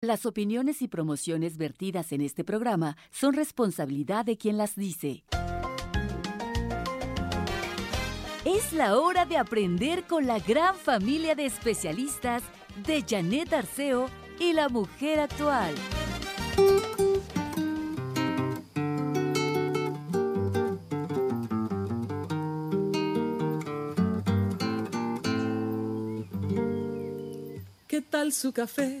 Las opiniones y promociones vertidas en este programa son responsabilidad de quien las dice. Es la hora de aprender con la gran familia de especialistas de Janet Arceo y la mujer actual. ¿Qué tal su café?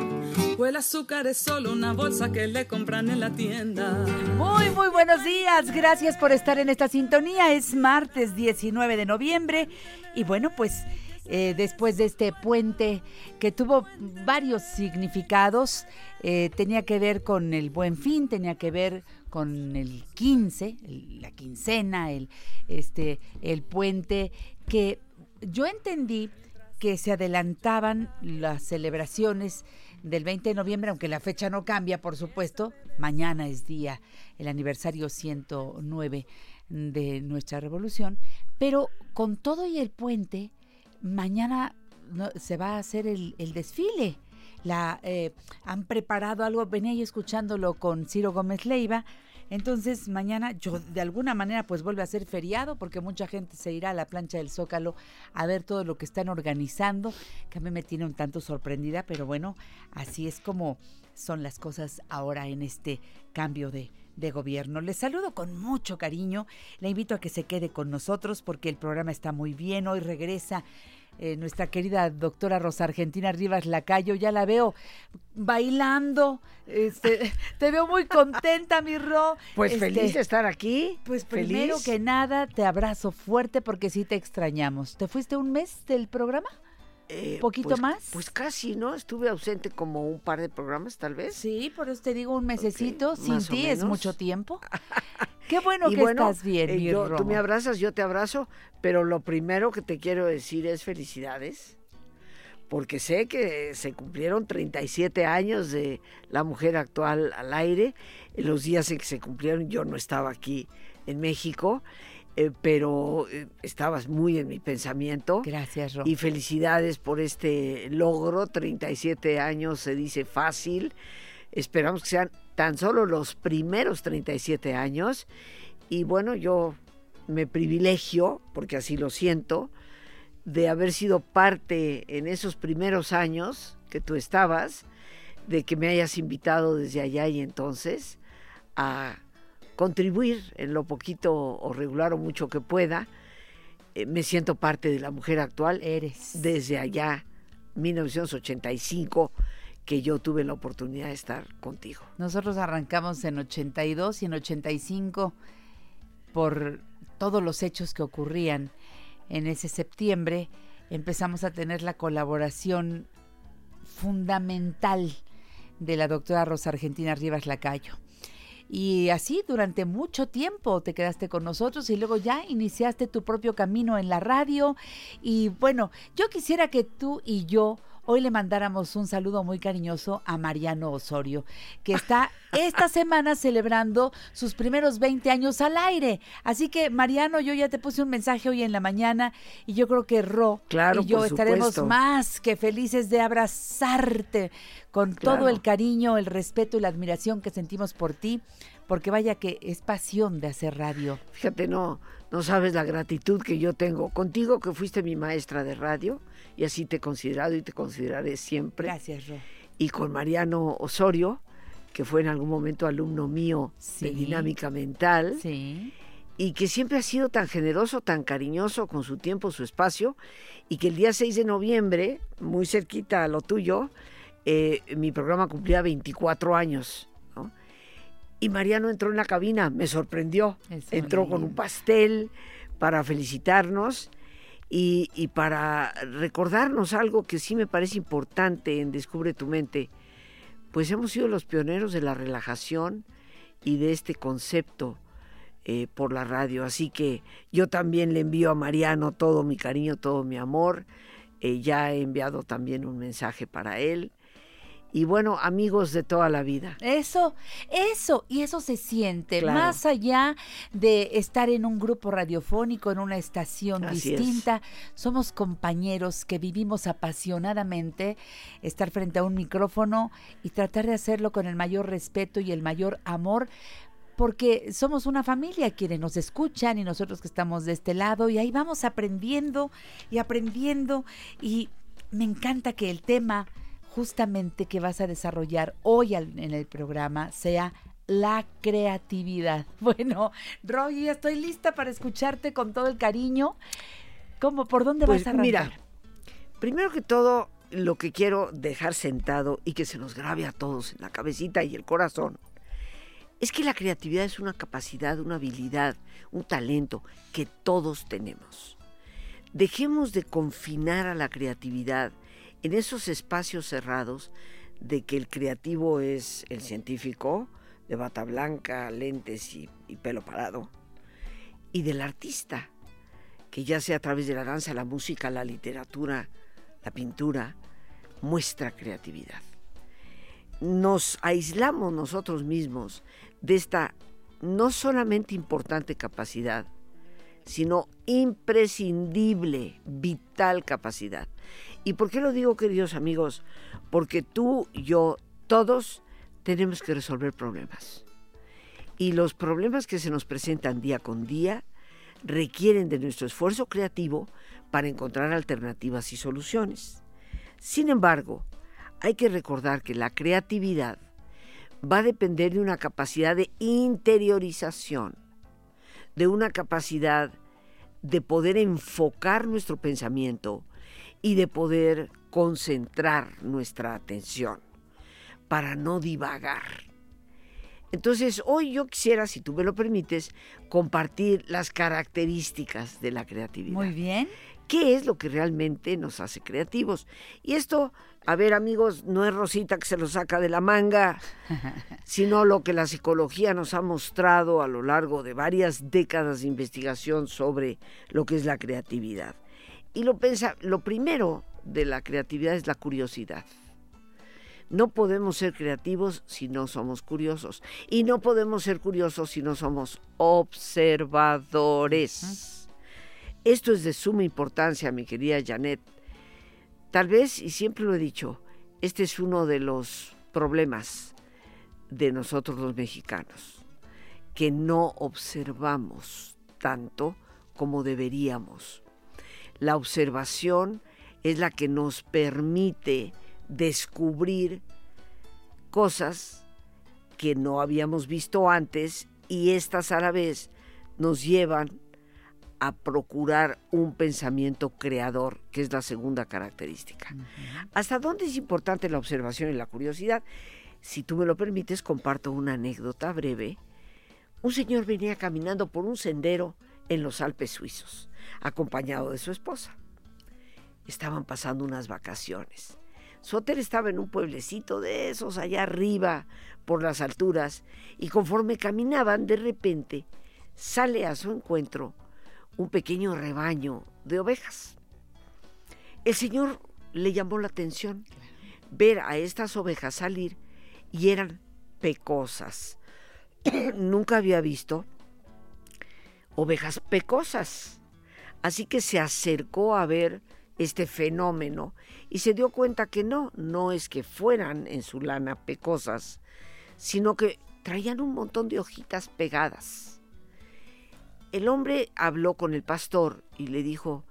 el azúcar es solo una bolsa que le compran en la tienda. Muy, muy buenos días. Gracias por estar en esta sintonía. Es martes 19 de noviembre. Y bueno, pues eh, después de este puente que tuvo varios significados, eh, tenía que ver con el buen fin, tenía que ver con el 15, el- la quincena, el, este, el puente, que yo entendí que se adelantaban las celebraciones del 20 de noviembre, aunque la fecha no cambia, por supuesto. Mañana es día, el aniversario 109 de nuestra revolución. Pero con todo y el puente, mañana se va a hacer el, el desfile. La, eh, han preparado algo, venía yo escuchándolo con Ciro Gómez Leiva. Entonces mañana yo de alguna manera pues vuelve a ser feriado porque mucha gente se irá a la plancha del Zócalo a ver todo lo que están organizando, que a mí me tiene un tanto sorprendida, pero bueno, así es como son las cosas ahora en este cambio de, de gobierno. Les saludo con mucho cariño, le invito a que se quede con nosotros porque el programa está muy bien, hoy regresa eh, nuestra querida doctora Rosa Argentina Rivas Lacayo, ya la veo bailando, este, te veo muy contenta, mi Ro. Pues Este, feliz de estar aquí. Pues primero feliz. que nada, te abrazo fuerte porque sí te extrañamos. ¿Te fuiste un mes del programa? Eh, ¿Poquito pues- más? Pues casi, ¿no? Estuve ausente como un par de programas, tal vez. Sí, por eso te digo un mesecito. Sin ti es mucho tiempo. Qué bueno y que bueno, estás bien, eh, mi yo- tú me abrazas, yo te abrazo, pero lo primero que te quiero decir es felicidades, porque sé que se cumplieron 37 años de la mujer actual al aire. En los días en que se cumplieron yo no estaba aquí en México, eh, pero eh, estabas muy en mi pensamiento. Gracias, Ro. Y felicidades por este logro. 37 años se dice fácil. Esperamos que sean tan solo los primeros 37 años. Y bueno, yo me privilegio, porque así lo siento, de haber sido parte en esos primeros años que tú estabas, de que me hayas invitado desde allá y entonces a contribuir en lo poquito o regular o mucho que pueda. Eh, me siento parte de la mujer actual Eres. desde allá, 1985, que yo tuve la oportunidad de estar contigo. Nosotros arrancamos en 82 y en 85 por todos los hechos que ocurrían en ese septiembre. Empezamos a tener la colaboración fundamental de la doctora Rosa Argentina Rivas Lacayo. Y así durante mucho tiempo te quedaste con nosotros y luego ya iniciaste tu propio camino en la radio. Y bueno, yo quisiera que tú y yo hoy le mandáramos un saludo muy cariñoso a Mariano Osorio, que está esta semana celebrando sus primeros 20 años al aire. Así que Mariano, yo ya te puse un mensaje hoy en la mañana y yo creo que Ro Claro, y yo estaremos supuesto. más que felices de abrazarte con Claro. todo el cariño, el respeto y la admiración que sentimos por ti, porque vaya que es pasión de hacer radio. Fíjate, no, no sabes la gratitud que yo tengo contigo, que fuiste mi maestra de radio, y así te he considerado y te consideraré siempre. Gracias, Ro. Y con Mariano Osorio, que fue en algún momento alumno mío de Sí. dinámica mental Sí. y que siempre ha sido tan generoso, tan cariñoso con su tiempo, su espacio, y que el día 6 de noviembre, muy cerquita a lo tuyo, eh, mi programa cumplía 24 años. Y Mariano entró en la cabina, me sorprendió. Eso entró con un pastel para felicitarnos y, y para recordarnos algo que sí me parece importante en Descubre tu mente. Pues hemos sido los pioneros de la relajación y de este concepto eh, por la radio. Así que yo también le envío a Mariano todo mi cariño, todo mi amor. Eh, ya he enviado también un mensaje para él. Y bueno, amigos de toda la vida. Eso, eso, y eso se siente, Claro. más allá de estar en un grupo radiofónico, en una estación Así es. distinta, somos compañeros que vivimos apasionadamente estar frente a un micrófono y tratar de hacerlo con el mayor respeto y el mayor amor. Porque somos una familia quienes nos escuchan y nosotros que estamos de este lado y ahí vamos aprendiendo y aprendiendo y me encanta que el tema justamente que vas a desarrollar hoy en el programa sea la creatividad. Bueno, Roy, estoy lista para escucharte con todo el cariño. ¿Cómo? ¿Por dónde Pues vas a arrancar? mira, primero que todo, lo que quiero dejar sentado y que se nos grabe a todos en la cabecita y el corazón, es que la creatividad es una capacidad, una habilidad, un talento que todos tenemos. Dejemos de confinar a la creatividad en esos espacios cerrados de que el creativo es el científico de bata blanca, lentes y, pelo parado, y del artista, que ya sea a través de la danza, la música, la literatura, la pintura, muestra creatividad. Nos aislamos nosotros mismos de esta no solamente importante capacidad, sino imprescindible, vital capacidad. ¿Y por qué lo digo, queridos amigos? Porque tú, yo, todos tenemos que resolver problemas. Y los problemas que se nos presentan día con día requieren de nuestro esfuerzo creativo para encontrar alternativas y soluciones. Sin embargo, hay que recordar que la creatividad va a depender de una capacidad de interiorización, de una capacidad de poder enfocar nuestro pensamiento y de poder concentrar nuestra atención para no divagar. Entonces, hoy yo quisiera, si tú me lo permites, compartir las características de la creatividad. Muy bien. ¿Qué es lo que realmente nos hace creativos? Y esto, a ver amigos, no es Rosita que se lo saca de la manga, sino lo que la psicología nos ha mostrado a lo largo de varias décadas de investigación sobre lo que es la creatividad. Y lo, pensa, lo primero de la creatividad es la curiosidad. No podemos ser creativos si no somos curiosos. Y no podemos ser curiosos si no somos observadores. Esto es de suma importancia, mi querida Janet. Tal vez, y siempre lo he dicho, este es uno de los problemas de nosotros los mexicanos, que no observamos tanto como deberíamos. La observación es la que nos permite descubrir cosas que no habíamos visto antes y estas a la vez nos llevan a procurar un pensamiento creador, que es la segunda característica. ¿Hasta dónde es importante la observación y la curiosidad? Si tú me lo permites, comparto una anécdota breve. Un señor venía caminando por un sendero en los Alpes suizos, acompañado de su esposa. Estaban pasando unas vacaciones. Su hotel estaba en un pueblecito de esos allá arriba, por las alturas, y conforme caminaban, de repente sale a su encuentro un pequeño rebaño de ovejas. El Señor le llamó la atención ver a estas ovejas salir y eran pecosas. Nunca había visto ovejas pecosas. Así que se acercó a ver este fenómeno y se dio cuenta que no, no es que fueran en su lana pecosas, sino que traían un montón de hojitas pegadas. El hombre habló con el pastor y le dijo,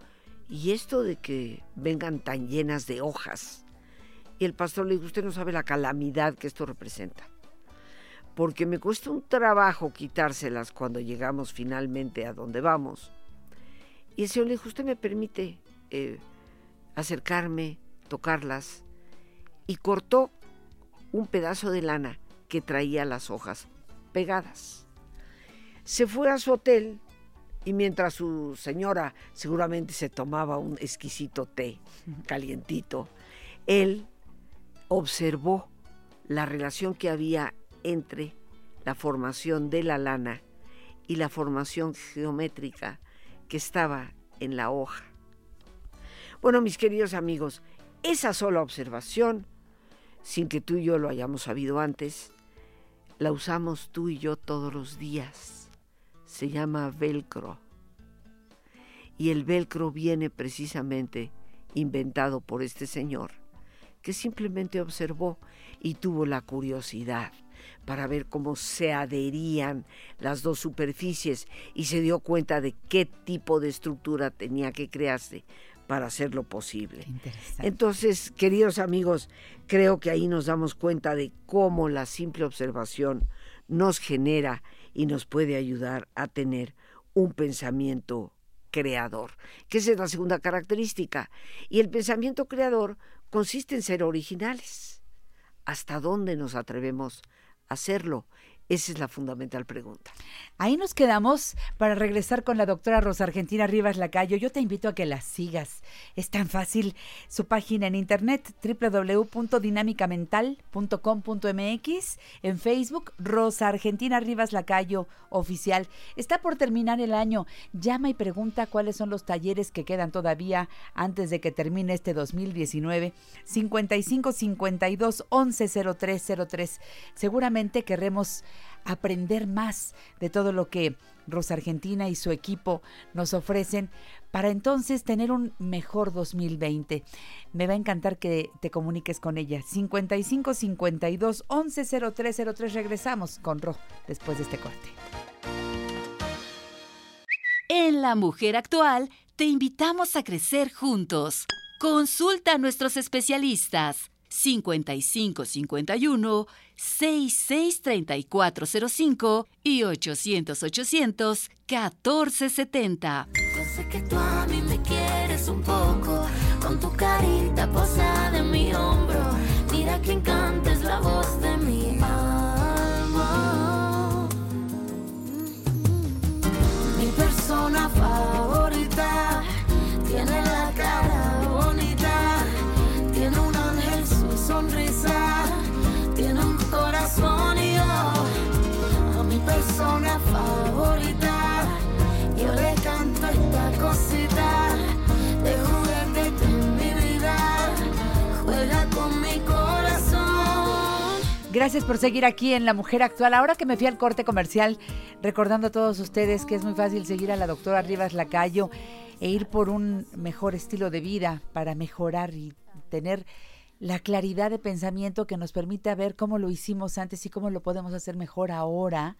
¿y esto de que vengan tan llenas de hojas? Y el pastor le dijo, usted no sabe la calamidad que esto representa. porque me cuesta un trabajo quitárselas cuando llegamos finalmente a donde vamos. Y el Señor le dijo, ¿usted me permite eh, acercarme, tocarlas? Y cortó un pedazo de lana que traía las hojas pegadas. Se fue a su hotel y mientras su señora seguramente se tomaba un exquisito té calientito, él observó la relación que había entre la formación de la lana y la formación geométrica que estaba en la hoja. Bueno, mis queridos amigos, esa sola observación, sin que tú y yo lo hayamos sabido antes, la usamos tú y yo todos los días. Se llama velcro. Y el velcro viene precisamente inventado por este señor, que simplemente observó y tuvo la curiosidad para ver cómo se adherían las dos superficies y se dio cuenta de qué tipo de estructura tenía que crearse para hacerlo posible. Entonces, queridos amigos, creo que ahí nos damos cuenta de cómo la simple observación nos genera y nos puede ayudar a tener un pensamiento creador, que esa es la segunda característica. Y el pensamiento creador consiste en ser originales. ¿Hasta dónde nos atrevemos a hacerlo? Esa es la fundamental pregunta. Ahí nos quedamos para regresar con la doctora Rosa Argentina Rivas Lacayo. Yo te invito a que la sigas. Es tan fácil. Su página en internet www.dinamicamental.com.mx. En Facebook, Rosa Argentina Rivas Lacayo Oficial. Está por terminar el año. Llama y pregunta cuáles son los talleres que quedan todavía antes de que termine este 2019. 55 52 11 03 03. Seguramente querremos aprender más de todo lo que Rosa Argentina y su equipo nos ofrecen para entonces tener un mejor 2020. Me va a encantar que te comuniques con ella. 55 52 11 03 03. Regresamos con Ro después de este corte. En La Mujer Actual te invitamos a crecer juntos. Consulta a nuestros especialistas 5551 663405 y 800 800 1470. Yo sé que tú a mí me quieres un poco, con tu carita posada en mi hombro. Mira que encantes la voz de mi alma. Mi persona favorita persona favorita. Yo le canto esta cosita de juguete mi vida. Juega con mi corazón. Gracias por seguir aquí en La Mujer Actual. Ahora que me fui al corte comercial, recordando a todos ustedes que es muy fácil seguir a la doctora Rivas Lacayo e ir por un mejor estilo de vida para mejorar y tener la claridad de pensamiento que nos permita ver cómo lo hicimos antes y cómo lo podemos hacer mejor ahora.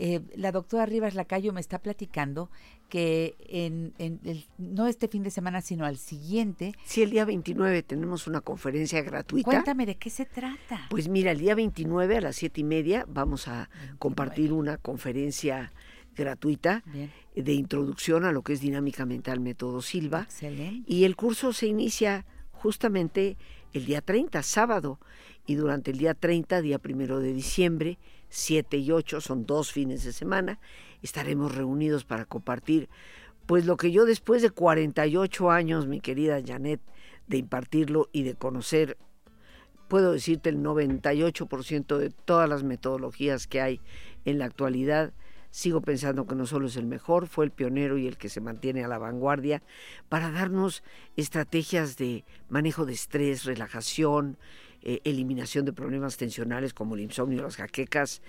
Eh, la doctora Rivas Lacayo me está platicando que en, en el- no este fin de semana, sino al siguiente, Si el día 29 tenemos una conferencia gratuita, cuéntame de qué se trata. pues mira, el día 29 a las siete y media vamos a compartir una conferencia gratuita Bien, de introducción a lo que es dinámica mental método Silva. excelente. Y el curso se inicia justamente el día 30, sábado, y durante el día 30, día primero de diciembre, 7 y 8, son dos fines de semana, estaremos reunidos para compartir, pues lo que yo después de 48 años, mi querida Janet, de impartirlo y de conocer, puedo decirte el 98% de todas las metodologías que hay en la actualidad, sigo pensando que no solo es el mejor, fue el pionero y el que se mantiene a la vanguardia para darnos estrategias de manejo de estrés, relajación, eh, eliminación de problemas tensionales como el insomnio, las jaquecas,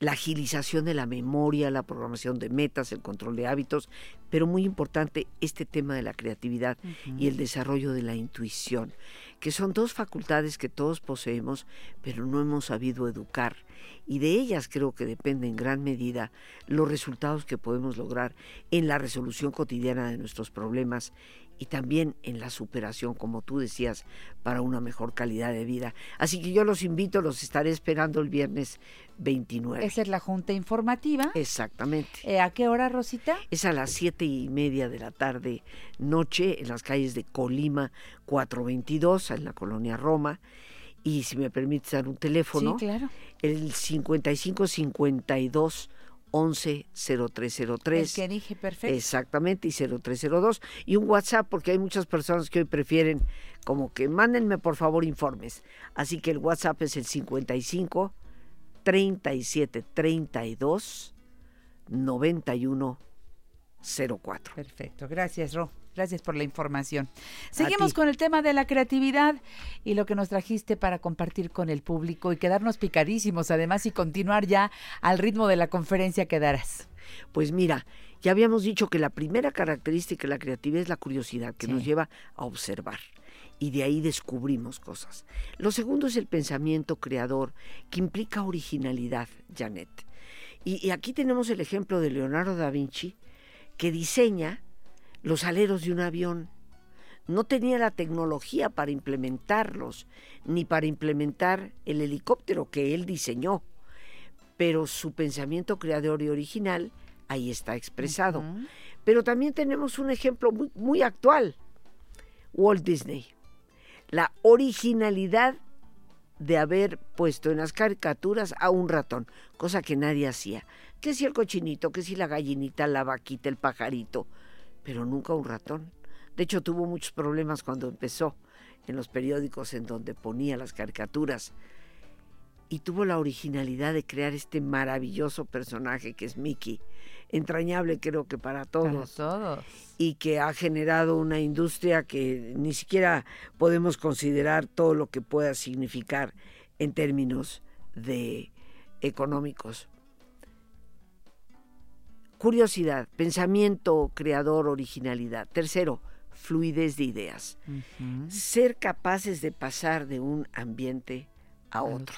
la agilización de la memoria, la programación de metas, el control de hábitos, pero muy importante este tema de la creatividad y el desarrollo de la intuición, que son dos facultades que todos poseemos, pero no hemos sabido educar y de ellas creo que depende en gran medida los resultados que podemos lograr en la resolución cotidiana de nuestros problemas y también en la superación, como tú decías, para una mejor calidad de vida. Así que yo los invito, los estaré esperando el viernes 29. Esa es la junta informativa. Exactamente. Eh, ¿A qué hora, Rosita? Es a las siete y media de la tarde, noche, en las calles de Colima 422, en la colonia Roma. Y si me permites dar un teléfono, Sí, claro. el 5552 11 0303. El que dije, perfecto. Exactamente, y 0302. Y un WhatsApp, porque hay muchas personas que hoy prefieren como que mándenme por favor informes. Así que el WhatsApp es el 55 37 32 91 04. Perfecto, gracias, Ro. Gracias por la información. Seguimos con el tema de la creatividad y lo que nos trajiste para compartir con el público y quedarnos picadísimos, además, y continuar ya al ritmo de la conferencia que darás. Pues mira, ya habíamos dicho que la primera característica de la creatividad es la curiosidad, que Sí. nos lleva a observar. Y de ahí descubrimos cosas. Lo segundo es el pensamiento creador, que implica originalidad, Janet. Y, y aquí tenemos el ejemplo de Leonardo da Vinci, que diseña los aleros de un avión. No tenía la tecnología para implementarlos, ni para implementar el helicóptero que él diseñó. Pero su pensamiento creador y original ahí está expresado. Pero también tenemos un ejemplo muy, muy actual, Walt Disney. La originalidad de haber puesto en las caricaturas a un ratón, cosa que nadie hacía. Que si el cochinito, que si la gallinita, la vaquita, el pajarito, pero nunca un ratón. De hecho, tuvo muchos problemas cuando empezó en los periódicos en donde ponía las caricaturas. Y tuvo la originalidad de crear este maravilloso personaje que es Mickey. Entrañable creo que para todos Para todos. y que ha generado una industria que ni siquiera podemos considerar todo lo que pueda significar en términos de económicos. Curiosidad, pensamiento creador, originalidad. Tercero, fluidez de ideas. Ser capaces de pasar de un ambiente a otro.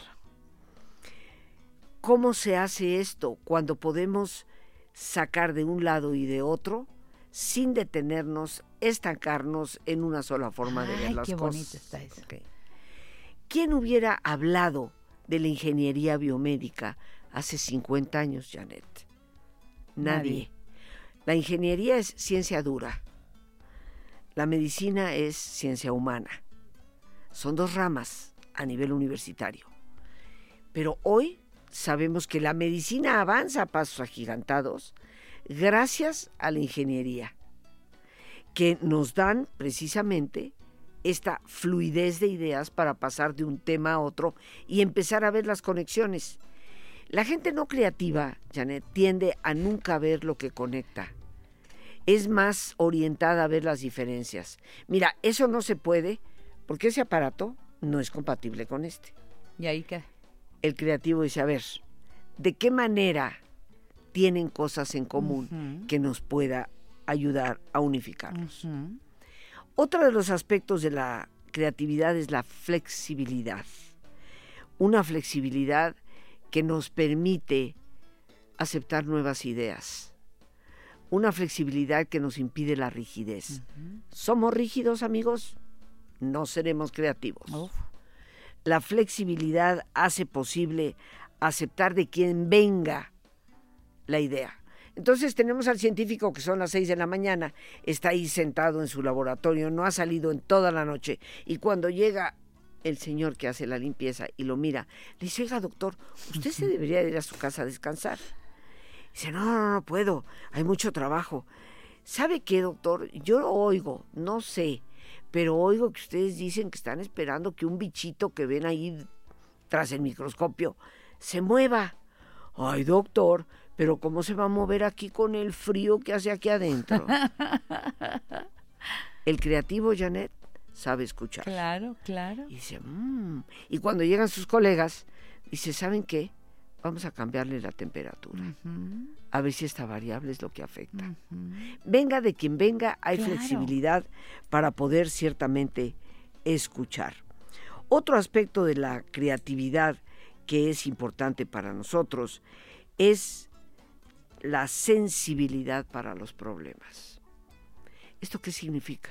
¿Cómo se hace esto cuando podemos sacar de un lado y de otro sin detenernos, estancarnos en una sola forma de ver las qué bonito cosas? está eso. ¿Quién hubiera hablado de la ingeniería biomédica hace 50 años, Janet? Nadie. La ingeniería es ciencia dura. La medicina es ciencia humana. Son dos ramas a nivel universitario. Pero hoy sabemos que la medicina avanza a pasos agigantados gracias a la ingeniería, que nos dan precisamente esta fluidez de ideas para pasar de un tema a otro y empezar a ver las conexiones. La gente no creativa, Janet, tiende a nunca ver lo que conecta. Es más orientada a ver las diferencias. Mira, eso no se puede porque ese aparato no es compatible con este Y ahí queda. el creativo dice, a ver, ¿de qué manera tienen cosas en común que nos pueda ayudar a unificarnos? Otro de los aspectos de la creatividad es la flexibilidad. Una flexibilidad que nos permite aceptar nuevas ideas. Una flexibilidad que nos impide la rigidez. ¿Somos rígidos, amigos? No seremos creativos. Uf. La flexibilidad hace posible aceptar de quien venga la idea. Entonces tenemos al científico que son las 6 de la mañana, está ahí sentado en su laboratorio, no ha salido en toda la noche y cuando llega el señor que hace la limpieza y lo mira, le dice, oiga doctor, usted se debería ir a su casa a descansar. Dice, no, no, no puedo, hay mucho trabajo. ¿Sabe qué, doctor? Yo oigo, no sé, pero oigo que ustedes dicen que están esperando que un bichito que ven ahí tras el microscopio se mueva. Ay, doctor, pero ¿cómo se va a mover aquí con el frío que hace aquí adentro? el creativo Janet sabe escuchar. Claro, claro. Y dice, "Mm". y cuando llegan sus colegas, dice, ¿saben qué? Vamos a cambiarle la temperatura. A ver si esta variable es lo que afecta. Venga de quien venga, hay Claro. flexibilidad para poder ciertamente escuchar. Otro aspecto de la creatividad que es importante para nosotros es la sensibilidad para los problemas. ¿Esto qué significa?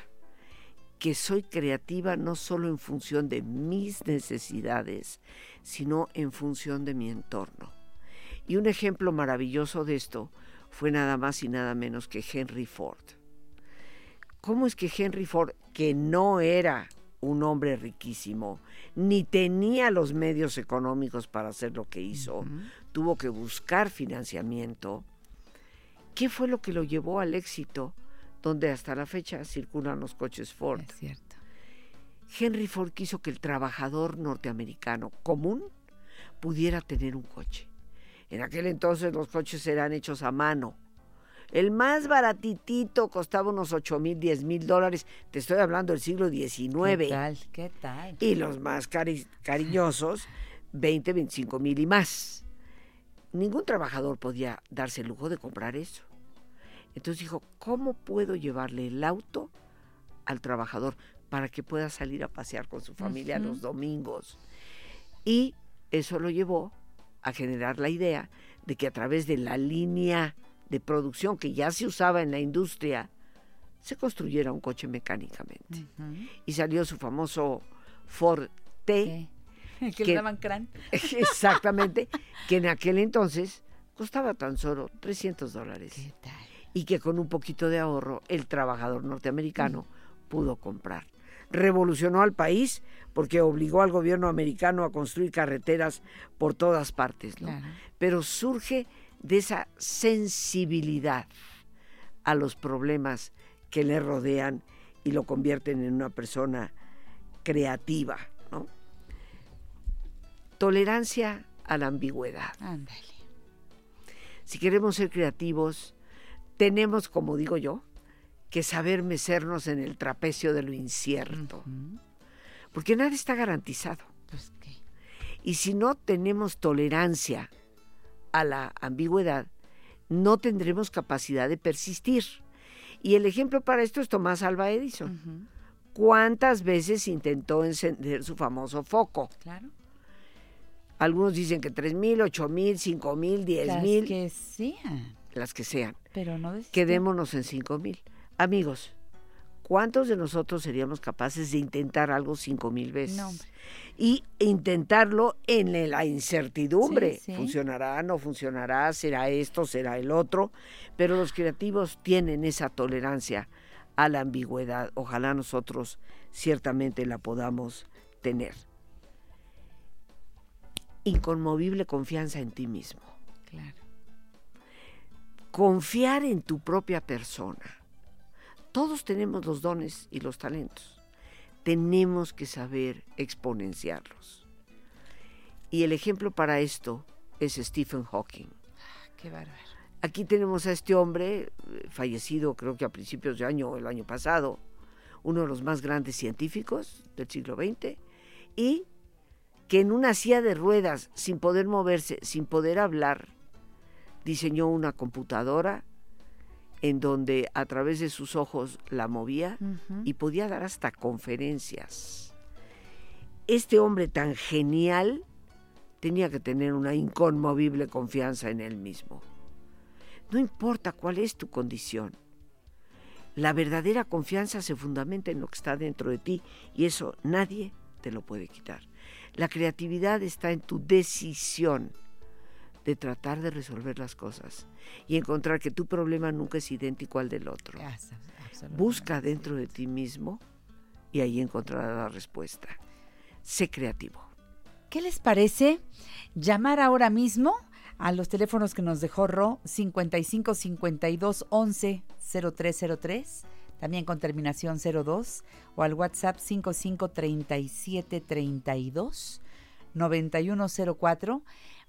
Que soy creativa no solo en función de mis necesidades, sino en función de mi entorno. Y un ejemplo maravilloso de esto fue nada más y nada menos que Henry Ford. ¿Cómo es que Henry Ford, que no era un hombre riquísimo, ni tenía los medios económicos para hacer lo que hizo, tuvo que buscar financiamiento? ¿Qué fue lo que lo llevó al éxito donde hasta la fecha circulan los coches Ford? Es cierto. Henry Ford quiso que el trabajador norteamericano común pudiera tener un coche. En aquel entonces los coches eran hechos a mano. El más baratitito costaba unos 8 mil, 10 mil dólares. Te estoy hablando del siglo XIX. ¿Qué tal? ¿Qué tal? Y los más cari- cariñosos, 20, 25 mil y más. Ningún trabajador podía darse el lujo de comprar eso. Entonces dijo, ¿cómo puedo llevarle el auto al trabajador para que pueda salir a pasear con su familia los domingos? Y eso lo llevó a generar la idea de que a través de la línea de producción que ya se usaba en la industria, se construyera un coche mecánicamente. Y salió su famoso Ford T, que- le daban crán. exactamente, que en aquel entonces costaba tan solo 300 dólares. ¿Qué tal? Y que con un poquito de ahorro el trabajador norteamericano pudo comprar. Revolucionó al país porque obligó al gobierno americano a construir carreteras por todas partes, ¿no? Claro. pero surge de esa sensibilidad a los problemas que le rodean y lo convierten en una persona creativa, ¿no? Tolerancia a la ambigüedad. Ándale. Si queremos ser creativos, tenemos, como digo yo, que saber mecernos en el trapecio de lo incierto, porque nada está garantizado. Pues qué. Y si no tenemos tolerancia a la ambigüedad, no tendremos capacidad de persistir. Y el ejemplo para esto es Tomás Alva Edison. ¿Cuántas veces intentó encender su famoso foco? Claro. Algunos dicen que tres mil, ocho mil, cinco mil, diez Las mil, que sean, las que sean. pero no desistió. Quedémonos en cinco mil. Amigos, ¿cuántos de nosotros seríamos capaces de intentar algo cinco mil veces? No, y intentarlo en la incertidumbre. Sí, sí. ¿Funcionará? ¿No funcionará? ¿Será esto? ¿Será el otro? Pero los creativos tienen esa tolerancia a la ambigüedad. Ojalá nosotros ciertamente la podamos tener. Inconmovible confianza en ti mismo. Claro. Confiar en tu propia persona. Todos tenemos los dones y los talentos. Tenemos que saber exponenciarlos. Y el ejemplo para esto es Stephen Hawking. Qué bárbaro. Aquí tenemos a este hombre, eh, fallecido creo que a principios de año el año pasado, uno de los más grandes científicos del siglo XX, y que en una silla de ruedas, sin poder moverse, sin poder hablar, diseñó una computadora en donde a través de sus ojos la movía y podía dar hasta conferencias. Este hombre tan genial tenía que tener una inconmovible confianza en él mismo. No importa cuál es tu condición. La verdadera confianza se fundamenta en lo que está dentro de ti y eso nadie te lo puede quitar. La creatividad está en tu decisión de tratar de resolver las cosas y encontrar que tu problema nunca es idéntico al del otro. Absolutamente. Busca dentro de ti mismo y ahí encontrarás la respuesta. Sé creativo. ¿Qué les parece llamar ahora mismo a los teléfonos que nos dejó Ro 55 52 11 0303, también con terminación 02, o al WhatsApp 55 37 32 9104.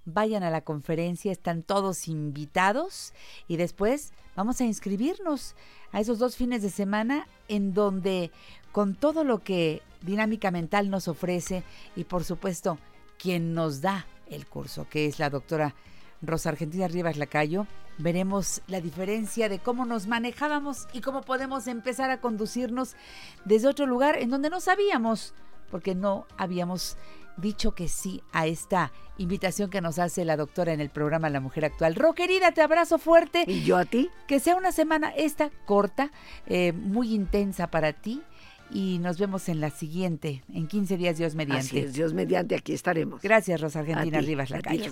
Vayan a la conferencia, están todos invitados y después vamos a inscribirnos a esos dos fines de semana en donde con todo lo que Dinámica Mental nos ofrece y por supuesto quien nos da el curso, que es la doctora Rosa Argentina Rivas Lacayo, veremos la diferencia de cómo nos manejábamos y cómo podemos empezar a conducirnos desde otro lugar en donde no sabíamos, porque no habíamos dicho que sí a esta invitación que nos hace la doctora en el programa La Mujer Actual. Ro, querida, te abrazo fuerte. ¿Y yo a ti? Que sea una semana esta corta, eh, muy intensa para ti. Y nos vemos en la siguiente, en 15 días, Dios mediante. Así es, Dios mediante, aquí estaremos. Gracias, Rosa Argentina ti, Rivas Lacayo.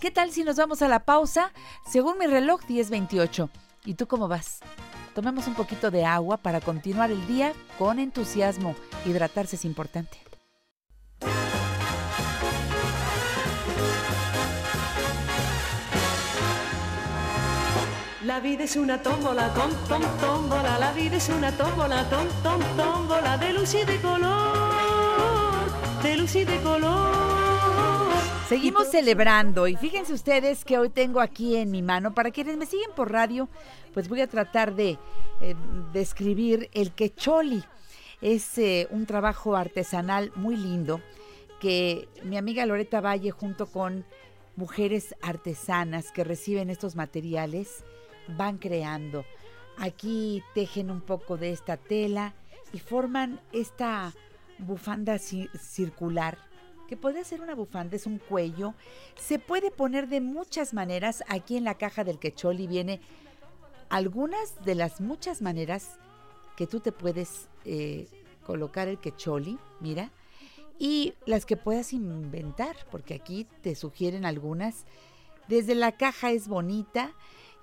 ¿Qué tal si nos vamos a la pausa? Según mi reloj, 10.28. ¿Y tú cómo vas? Tomemos un poquito de agua para continuar el día con entusiasmo. Hidratarse es importante. La vida es una tómbola, tom, tom, tómbola. La vida es una tómbola, tom, tom, tómbola. De luz y de color, de luz y de color. Seguimos celebrando y fíjense ustedes que hoy tengo aquí en mi mano, para quienes me siguen por radio, pues voy a tratar de eh, describir el quecholi. Es eh, un trabajo artesanal muy lindo que mi amiga Loreta Valle junto con mujeres artesanas que reciben estos materiales van creando. Aquí tejen un poco de esta tela y forman esta bufanda ci- circular que puede ser una bufanda, es un cuello. Se puede poner de muchas maneras. Aquí en la caja del quecholi viene algunas de las muchas maneras que tú te puedes eh, colocar el quecholi, mira, y las que puedas inventar, porque aquí te sugieren algunas. Desde la caja es bonita,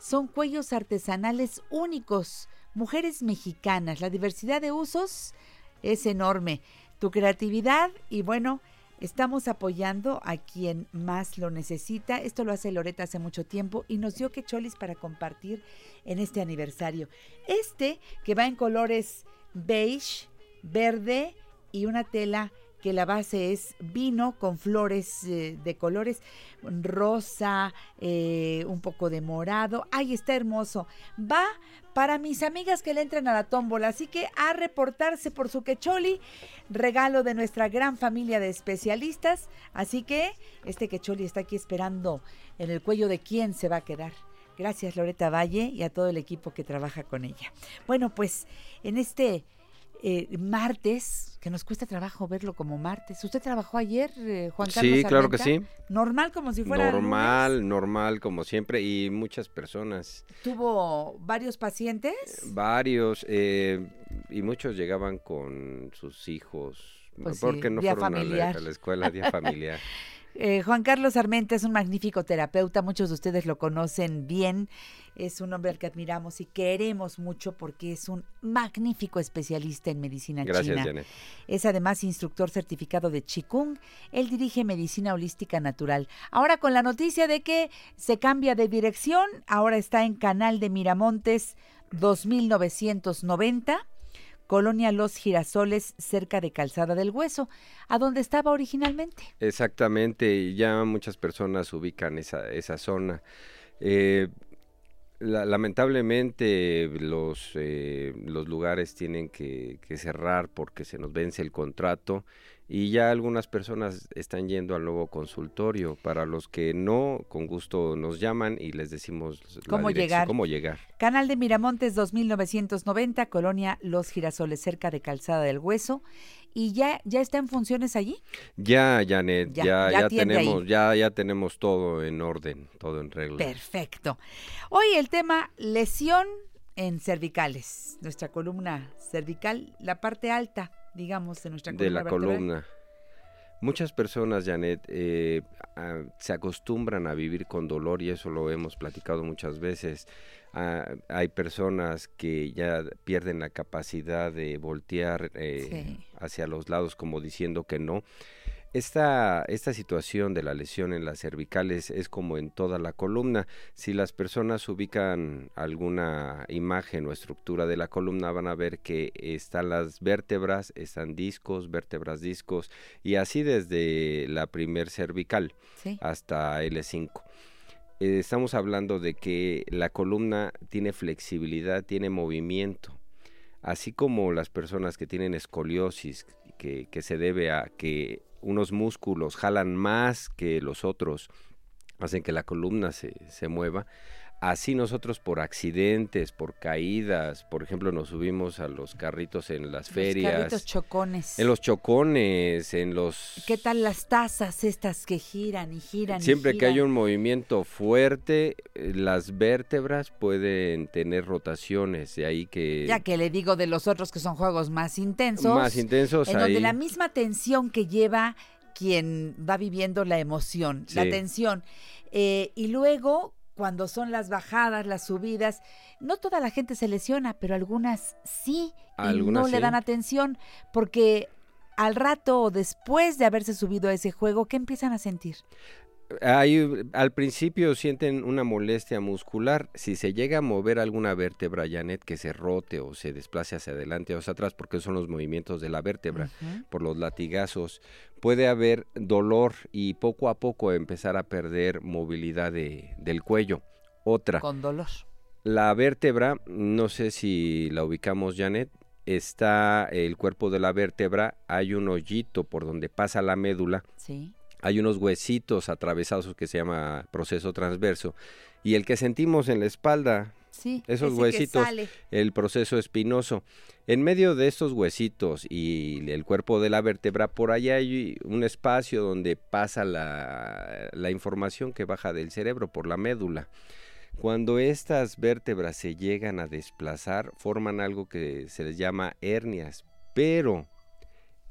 son cuellos artesanales únicos, mujeres mexicanas, la diversidad de usos es enorme, tu creatividad y bueno, estamos apoyando a quien más lo necesita. Esto lo hace Loreta hace mucho tiempo y nos dio quecholis para compartir en este aniversario. Este que va en colores beige, verde y una tela que la base es vino con flores eh, de colores rosa, eh, un poco de morado. ¡Ay, está hermoso! Va para mis amigas que le entren a la tómbola, así que a reportarse por su quecholi, regalo de nuestra gran familia de especialistas. Así que este quecholi está aquí esperando en el cuello de quién se va a quedar. Gracias Loreta Valle y a todo el equipo que trabaja con ella. Bueno, pues en este eh, martes, que nos cuesta trabajo verlo como martes. ¿Usted trabajó ayer, eh, Juan Carlos? Sí, claro que sí. Normal, como si fuera Normal, lunes. normal, como siempre, y muchas personas, ¿Tuvo varios pacientes? varios, eh, y muchos llegaban con sus hijos, Pues sí, porque no fueron a la, a la escuela, día familiar. Eh, Juan Carlos Armenta es un magnífico terapeuta, muchos de ustedes lo conocen bien, es un hombre al que admiramos y queremos mucho porque es un magnífico especialista en medicina Gracias, china. Janet. Es además instructor certificado de Qigong. Él dirige medicina holística natural. Ahora con la noticia de que se cambia de dirección, ahora está en Canal de Miramontes 2990. Colonia Los Girasoles, cerca de Calzada del Hueso, a donde estaba originalmente. Exactamente, y ya muchas personas ubican esa, esa zona. Eh, la- lamentablemente los, eh, los lugares tienen que cerrar porque se nos vence el contrato y ya algunas personas están yendo al nuevo consultorio. Para los que no, con gusto nos llaman y les decimos ¿Cómo llegar? cómo llegar. Canal de Miramontes 2990, Colonia Los Girasoles, cerca de Calzada del Hueso. ¿Y ya, ya está en funciones allí? Ya, Janet, Ya, ya, ya ya, atiende ahí. tenemos, ya, ya tenemos todo en orden, todo en regla. Perfecto. Hoy el tema lesión en cervicales. Nuestra columna cervical, la parte alta, digamos, de nuestra columna. de la vertebral. columna. Muchas personas, Janet, eh, ah, se acostumbran a vivir con dolor y eso lo hemos platicado muchas veces. Ah, hay personas que ya pierden la capacidad de voltear eh, Sí. hacia los lados como diciendo que no. Esta, esta situación de la lesión en las cervicales es como en toda la columna. Si las personas ubican alguna imagen o estructura de la columna, van a ver que están las vértebras, están discos, vértebras, discos, y así desde la primer cervical Sí. hasta L5. Eh, estamos hablando de que la columna tiene flexibilidad, tiene movimiento, así como las personas que tienen escoliosis, que, que se debe a que unos músculos jalan más que los otros hacen que la columna se, se mueva. Así nosotros por accidentes, por caídas, por ejemplo, nos subimos a los carritos en las ferias. Los carritos chocones. En los chocones, en los... ¿Qué tal las tazas estas que giran y giran? y Siempre que hay giran? un movimiento fuerte, eh, las vértebras pueden tener rotaciones, de ahí que... Ya que le digo de los otros que son juegos más intensos. Más intensos, En donde ahí- la misma tensión que lleva quien va viviendo la emoción, la tensión. Eh, y luego, cuando son las bajadas, las subidas, no toda la gente se lesiona, pero algunas sí. y Algunas no le dan atención porque al rato o después de haberse subido a ese juego, ¿qué empiezan a sentir? Hay- al principio sienten una molestia muscular. Si se llega a mover alguna vértebra, Janet, que se rote o se desplace hacia adelante o hacia atrás, porque son los movimientos de la vértebra, por los latigazos, puede haber dolor y poco a poco empezar a perder movilidad de- del cuello. Otra, Con dolor. la vértebra, no sé si la ubicamos, Janet, está el cuerpo de la vértebra, hay un hoyito por donde pasa la médula Sí. Hay unos huesitos atravesados que se llama proceso transverso y el que sentimos en la espalda, Sí. Esos huesitos. el proceso espinoso. En medio de estos huesitos y el cuerpo de la vértebra, por allá hay un espacio donde pasa la, la información que baja del cerebro por la médula. Cuando estas vértebras se llegan a desplazar, forman algo que se les llama hernias, pero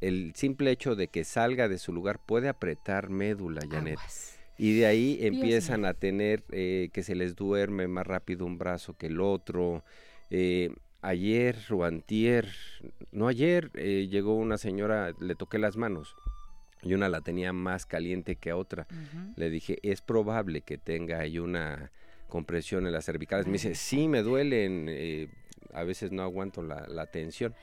el simple hecho de que salga de su lugar puede apretar médula, Janet. Aguas. Y de ahí empiezan a tener eh, que se les duerme más rápido un brazo que el otro. Eh, ayer o antier, no ayer, eh, llegó una señora, le toqué las manos y una la tenía más caliente que otra. Le dije, es probable que tenga ahí una compresión en las cervicales. Me dice, sí, me duelen, eh, a veces no aguanto la, la tensión.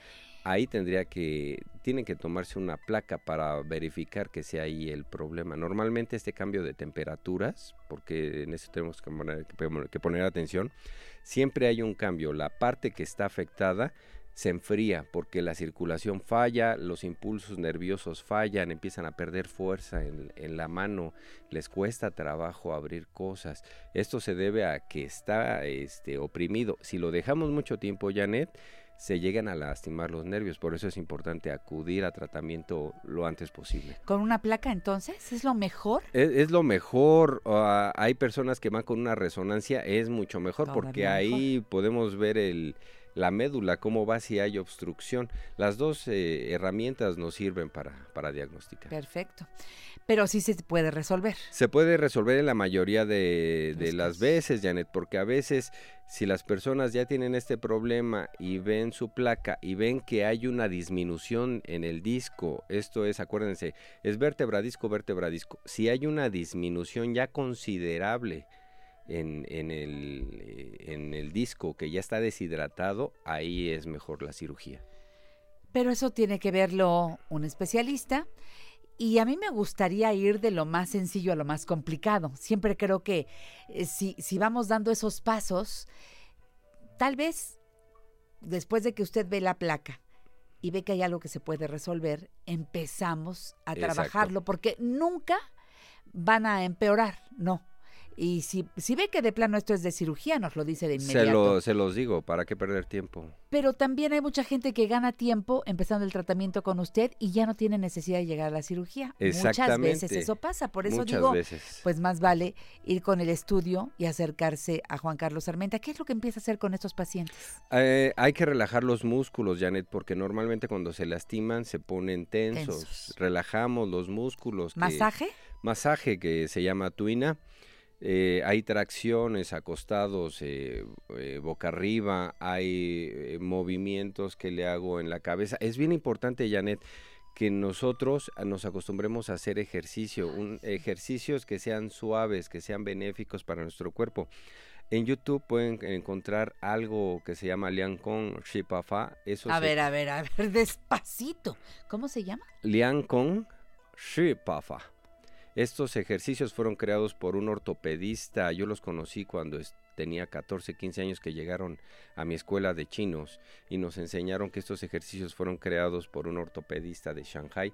Ahí tendría que, tienen que tomarse una placa para verificar que sea ahí el problema. Normalmente este cambio de temperaturas, porque en eso tenemos que poner, atención, siempre hay un cambio. La parte que está afectada se enfría porque la circulación falla, los impulsos nerviosos fallan, empiezan a perder fuerza en, en la mano, les cuesta trabajo abrir cosas. Esto se debe a que está este, oprimido. Si lo dejamos mucho tiempo, Janet, se llegan a lastimar los nervios. Por eso es importante acudir a tratamiento lo antes posible. ¿Con una placa entonces? ¿Es lo mejor? Es, es lo mejor. hay personas que van con una resonancia, es mucho mejor porque ahí podemos ver el, la médula, cómo va si hay obstrucción. Las dos eh, herramientas nos sirven para, para diagnosticar. Perfecto. Pero sí se puede resolver. Se puede resolver en la mayoría de, de las veces, Janet, porque a veces si las personas ya tienen este problema y ven su placa y ven que hay una disminución en el disco, esto es, acuérdense, es vértebra disco, vértebra disco. Si hay una disminución ya considerable en, en el, eh, en el disco que ya está deshidratado, ahí es mejor la cirugía. Pero eso tiene que verlo un especialista. Y a mí me gustaría ir de lo más sencillo a lo más complicado. Siempre creo que eh, si, si vamos dando esos pasos, tal vez después de que usted ve la placa y ve que hay algo que se puede resolver, empezamos a Exacto. trabajarlo porque nunca van a empeorar, no. Y si, si ve que de plano esto es de cirugía, nos lo dice de Se, inmediato. lo, se los digo, ¿para qué perder tiempo? Pero también hay mucha gente que gana tiempo empezando el tratamiento con usted y ya no tiene necesidad de llegar a la cirugía. Muchas veces Exactamente. eso pasa, por eso Muchas digo, veces. pues más vale ir con el estudio y acercarse a Juan Carlos Armenta. ¿Qué es lo que empieza a hacer con estos pacientes? Eh, hay que relajar los músculos, Janet, porque normalmente cuando se lastiman se ponen tensos. Tensos. Relajamos los músculos. que- ¿Masaje? masaje que se llama tuina. Eh, hay tracciones acostados eh, eh, boca arriba, hay eh, movimientos que le hago en la cabeza. Es bien importante, Janet, que nosotros ah, nos acostumbremos a hacer ejercicio, un, ejercicios que sean suaves, que sean benéficos para nuestro cuerpo. En YouTube pueden encontrar algo que se llama Liang Kong Shipafa. Eso A se- ver, a ver, a ver, despacito. ¿Cómo se llama? Liang Kong Shipafa. Estos ejercicios fueron creados por un ortopedista. Yo los conocí cuando tenía 14, 15 años que llegaron a mi escuela de chinos y nos enseñaron que estos ejercicios fueron creados por un ortopedista de Shanghai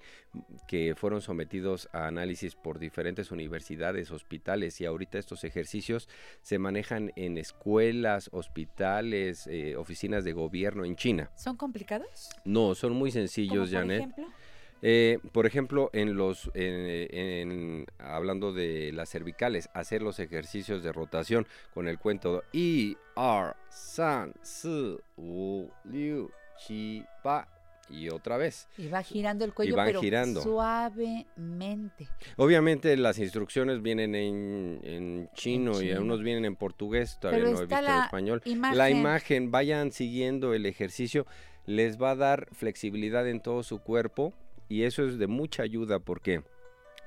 que fueron sometidos a análisis por diferentes universidades, hospitales y ahorita estos ejercicios se manejan en escuelas, hospitales, eh, oficinas de gobierno en China. ¿Son complicados? No, son muy sencillos, ¿Como por Janet. ejemplo? Eh, por ejemplo, en los, en- en- hablando de las cervicales, hacer los ejercicios de rotación con el cuento de I, R, San, Si, Wu, Liu, Chi, Pa y otra vez. Y va girando el cuello, van pero girando. suavemente. Obviamente las instrucciones vienen en, en chino y chino. unos vienen en portugués, todavía Pero no he visto en la español. La imagen. imagen, vayan siguiendo el ejercicio, les va a dar flexibilidad en todo su cuerpo y eso es de mucha ayuda porque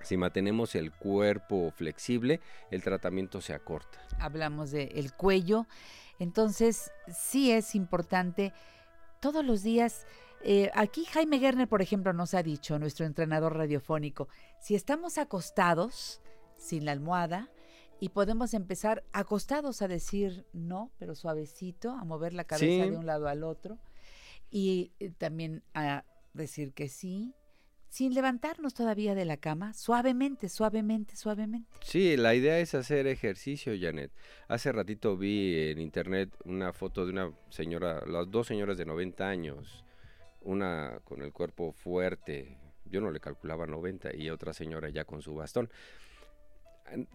si mantenemos el cuerpo flexible, el tratamiento se acorta. Hablamos del cuello. Entonces, sí es importante todos los días. eh, aquí Jaime Gerner, por ejemplo, nos ha dicho, nuestro entrenador radiofónico, si estamos acostados, sin la almohada, y podemos empezar acostados a decir no, pero suavecito, a mover la cabeza Sí. de un lado al otro, y eh, también a decir que sí, sin levantarnos todavía de la cama, suavemente, suavemente, suavemente. Sí, la idea es hacer ejercicio, Janet. Hace ratito vi en internet una foto de una señora, las dos señoras de 90 años, una con el cuerpo fuerte, yo no le calculaba 90, y otra señora ya con su bastón.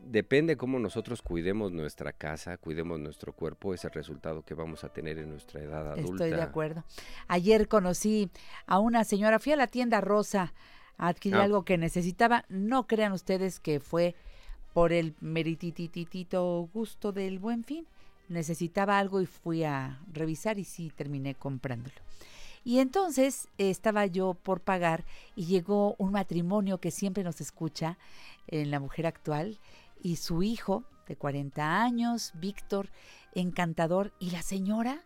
Depende cómo nosotros cuidemos nuestra casa, cuidemos nuestro cuerpo, es el resultado que vamos a tener en nuestra edad adulta. Estoy de acuerdo. Ayer conocí a una señora, fui a la tienda Rosa a adquirir Ah. algo que necesitaba. No crean ustedes que fue por el meritititito gusto del buen fin. Necesitaba algo y fui a revisar y sí terminé comprándolo. Y entonces eh, estaba yo por pagar y llegó un matrimonio que siempre nos escucha en La Mujer Actual y su hijo de 40 años, Víctor, encantador, y la señora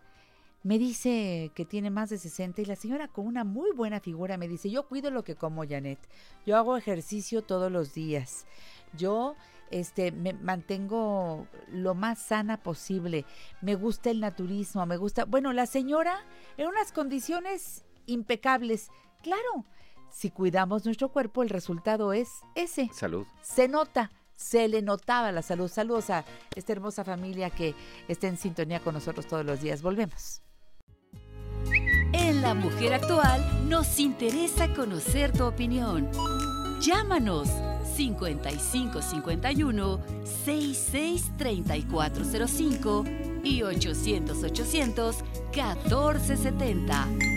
me dice que tiene más de 60 y la señora con una muy buena figura me dice, yo cuido lo que como, Janet, yo hago ejercicio todos los días, yo este, me mantengo lo más sana posible, me gusta el naturismo, me gusta, bueno, la señora en unas condiciones impecables, claro, si cuidamos nuestro cuerpo el resultado es ese, Salud. se nota, se le notaba la salud. Saludos a esta hermosa familia que está en sintonía con nosotros todos los días. Volvemos. En La Mujer Actual nos interesa conocer tu opinión. Llámanos 5551 663405 y 800 800 1470.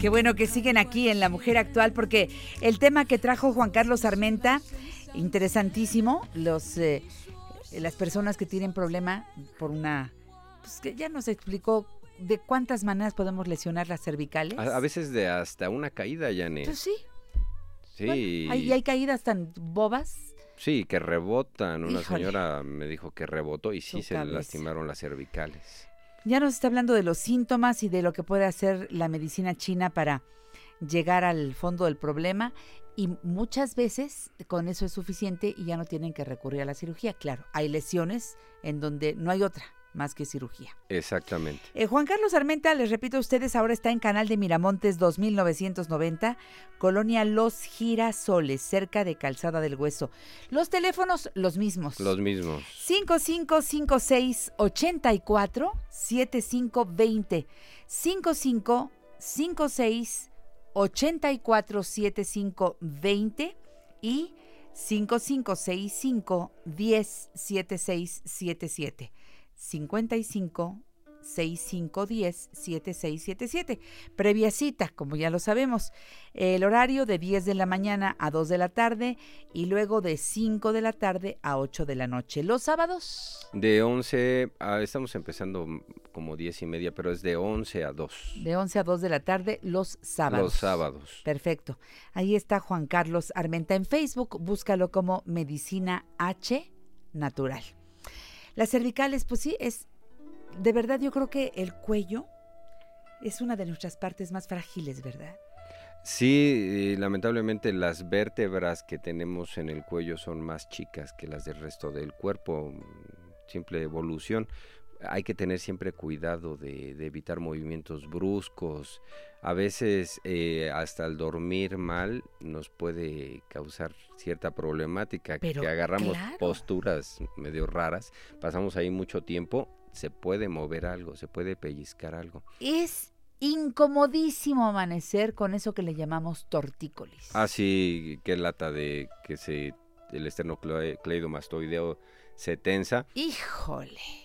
Qué bueno que siguen aquí en La Mujer Actual porque el tema que trajo Juan Carlos Armenta, interesantísimo, los, eh, las personas que tienen problema por una, pues que ya nos explicó de cuántas maneras podemos lesionar las cervicales. A, a veces de hasta una caída, Janet. Pues sí, Sí, bueno, hay, hay caídas tan bobas. sí, que rebotan. Una Híjole. señora me dijo que rebotó y sí Su se le lastimaron las cervicales. Ya nos está hablando de los síntomas y de lo que puede hacer la medicina china para llegar al fondo del problema y muchas veces con eso es suficiente y ya no tienen que recurrir a la cirugía. Claro, hay lesiones en donde no hay otra más que cirugía. Exactamente. Eh, Juan Carlos Armenta, les repito a ustedes, ahora está en Canal de Miramontes 2990, Colonia Los Girasoles, cerca de Calzada del Hueso. Los teléfonos, los mismos. Los mismos. 5556 84 7520 5556 84 7520 y 5565 10 7677 55 6510-7677. Previa cita, como ya lo sabemos. El horario de 10 de la mañana a 2 de la tarde y luego de 5 de la tarde a 8 de la noche. Los sábados. De 11, a, estamos empezando como 10 y media, pero es de 11 a 2. De 11 a 2 de la tarde los sábados. Los sábados. Perfecto. Ahí está Juan Carlos Armenta en Facebook. Búscalo como Medicina H Natural. Las cervicales, pues sí, es de verdad yo creo que el cuello es una de nuestras partes más frágiles, ¿verdad? Sí, lamentablemente las vértebras que tenemos en el cuello son más chicas que las del resto del cuerpo, simple evolución. Hay que tener siempre cuidado de, evitar movimientos bruscos. A veces eh, hasta el dormir mal nos puede causar cierta problemática, que agarramos posturas medio raras, pasamos ahí mucho tiempo se puede mover algo, se puede pellizcar algo. Es incomodísimo amanecer con eso que le llamamos tortícolis. Ah, sí, qué lata de que se el esternocleidomastoideo se tensa. Híjole.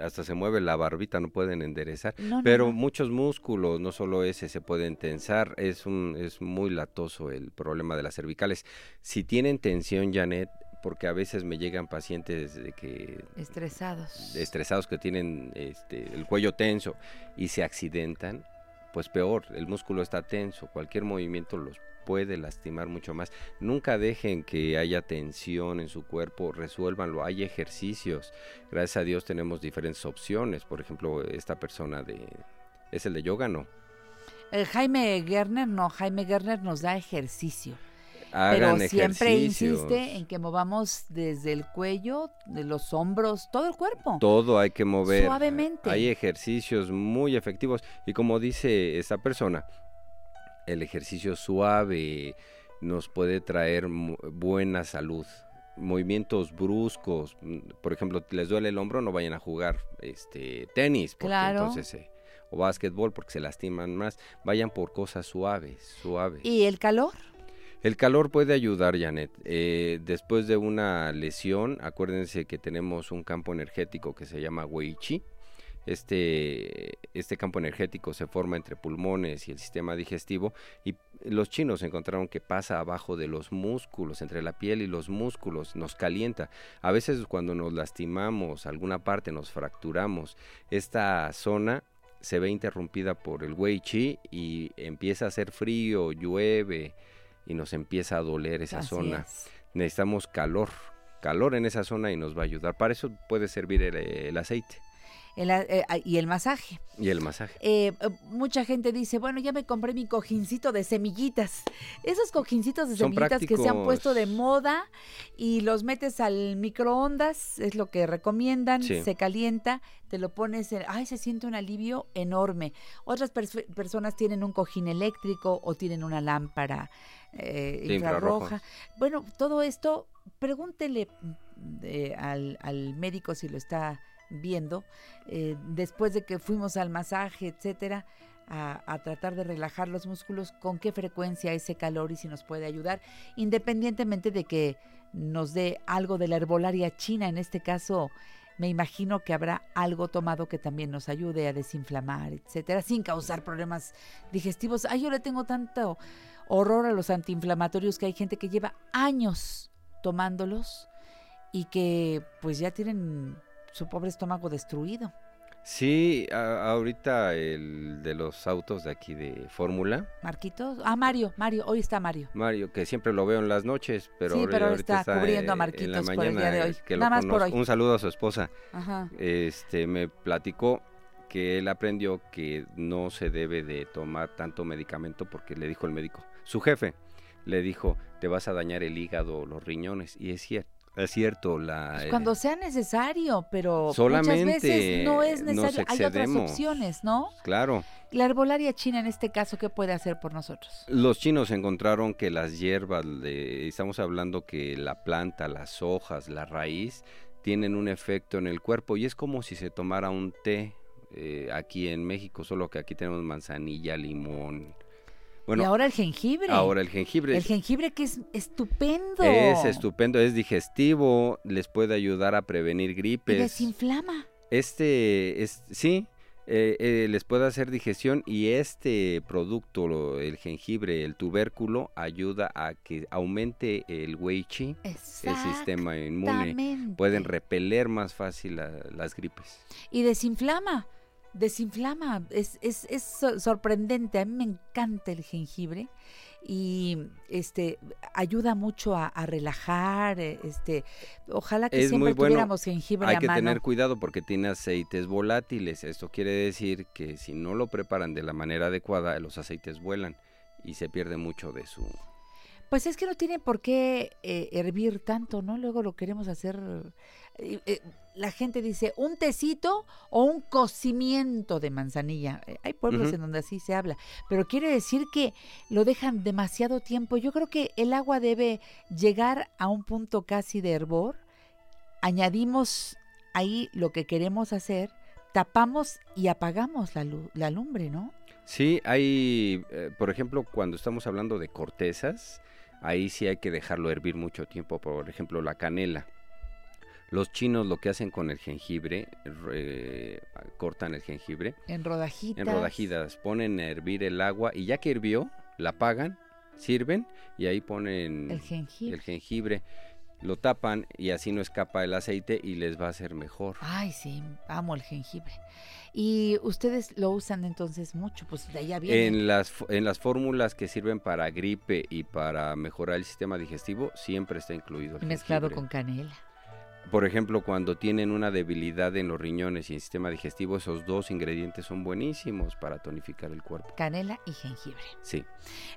Hasta se mueve la barbita, no pueden enderezar. pero muchos músculos, no solo ese, se pueden tensar. Es, un, es muy latoso el problema de las cervicales. Si tienen tensión, Janet, porque a veces me llegan pacientes de que estresados estresados que tienen este, el cuello tenso y se accidentan pues peor el músculo está tenso cualquier movimiento los puede lastimar mucho más nunca dejen que haya tensión en su cuerpo resuélvanlo hay ejercicios gracias a Dios tenemos diferentes opciones por ejemplo esta persona de es el de yoga no el Jaime Gerner no Jaime Gerner nos da ejercicio pero siempre insiste en que movamos desde el cuello, de los hombros, todo el cuerpo. Todo hay que mover. Suavemente. Hay ejercicios muy efectivos. Y como dice esta persona, el ejercicio suave nos puede traer buena salud. Movimientos bruscos, mm, por ejemplo, les duele el hombro, no vayan a jugar este tenis, porque entonces o básquetbol porque se lastiman más. Vayan por cosas suaves, suaves. ¿Y el calor? El calor puede ayudar, Janet. Eh, después de una lesión, acuérdense que tenemos un campo energético que se llama Weichi. Este, este campo energético se forma entre pulmones y el sistema digestivo y los chinos encontraron que pasa abajo de los músculos, entre la piel y los músculos, nos calienta. A veces cuando nos lastimamos, alguna parte nos fracturamos, esta zona se ve interrumpida por el Wei Chi y empieza a hacer frío, llueve, y nos empieza a doler esa zona. Necesitamos calor, calor en esa zona y nos va a ayudar. Para eso puede servir el, aceite. Eh, y el masaje. Y el masaje. Eh, eh, mucha gente dice, bueno, ya me compré mi cojincito de semillitas. Esos cojincitos de semillitas que se han puesto de moda y los metes al microondas, es lo que recomiendan, se calienta, te lo pones, en, ay, se siente un alivio enorme. Otras personas tienen un cojín eléctrico o tienen una lámpara eh, infrarroja. Bueno, todo esto, pregúntele mm, al, al, médico si lo está viendo, eh, después de que fuimos al masaje, etcétera, a, a, tratar de relajar los músculos, con qué frecuencia ese calor y si nos puede ayudar, independientemente de que nos dé algo de la herbolaria china, en este caso me imagino que habrá algo tomado que también nos ayude a desinflamar, etcétera, sin causar problemas digestivos. Ay, yo le tengo tanto horror a los antiinflamatorios que hay gente que lleva años tomándolos y que pues ya tienen su pobre estómago destruido. Sí, ahorita el de los autos de aquí de Fórmula. Marquitos. Ah, Mario, Mario, hoy está Mario. Mario, que siempre lo veo en las noches, pero, sí, pero ahorita está, cubriendo a Marquitos por el día de hoy. Nada más por hoy. Un saludo a su esposa. Ajá. Este, me platicó que él aprendió que no se debe de tomar tanto medicamento porque le dijo el médico, su jefe le dijo, te vas a dañar el hígado o los riñones. Y es cierto. Es cierto, la, pues cuando sea necesario, pero muchas veces no es necesario. Hay otras opciones, ¿no? Claro. La herbolaria china en este caso, ¿qué puede hacer por nosotros? Los chinos encontraron que las hierbas, estamos hablando que la planta, las hojas, la raíz, tienen un efecto en el cuerpo y es como si se tomara un té eh, aquí en México, solo que aquí tenemos manzanilla, limón. Bueno, y ahora el jengibre. Ahora el jengibre. El jengibre que es estupendo. Es estupendo, es digestivo, les puede ayudar a prevenir gripes. Y desinflama. Este, es, sí, eh, eh, les puede hacer digestión y este producto, el jengibre, el tubérculo, ayuda a que aumente el wei chi, el sistema inmune. Pueden repeler más fácil la- las gripes. Y desinflama, desinflama. Es, es, es so- sorprendente. A mí me encanta el jengibre y este ayuda mucho a, a relajar. eh, Este, ojalá que Es siempre bueno. tuviéramos jengibre Hay a que mano. tener cuidado porque tiene aceites volátiles. Esto quiere decir que si no lo preparan de la manera adecuada, los aceites vuelan y se pierde mucho de su... Pues es que no tiene por qué eh, hervir tanto, ¿no? Luego lo queremos hacer. eh, eh, la gente dice un tecito o un cocimiento de manzanilla. Eh, hay pueblos en donde así se habla, pero quiere decir que lo dejan demasiado tiempo. Yo creo que el agua debe llegar a un punto casi de hervor. Añadimos ahí lo que queremos hacer, tapamos y apagamos la, la lumbre, ¿no? Sí, hay, eh, por ejemplo, cuando estamos hablando de cortezas, ahí sí hay que dejarlo hervir mucho tiempo. Por ejemplo, la canela. Los chinos lo que hacen con el jengibre, re- cortan el jengibre En rodajitas. en rodajitas, ponen a hervir el agua y ya que hirvió, la apagan, sirven y ahí ponen El jengibre. el jengibre, lo tapan y así no escapa el aceite y les va a hacer mejor. Ay, sí, amo el jengibre. Y ustedes lo usan entonces mucho, pues de allá viene. En las, en las fórmulas que sirven para gripe y para mejorar el sistema digestivo, siempre está incluido el mezclado jengibre. con canela. Por ejemplo, cuando tienen una debilidad en los riñones y el sistema digestivo, esos dos ingredientes son buenísimos para tonificar el cuerpo. Canela y jengibre. Sí.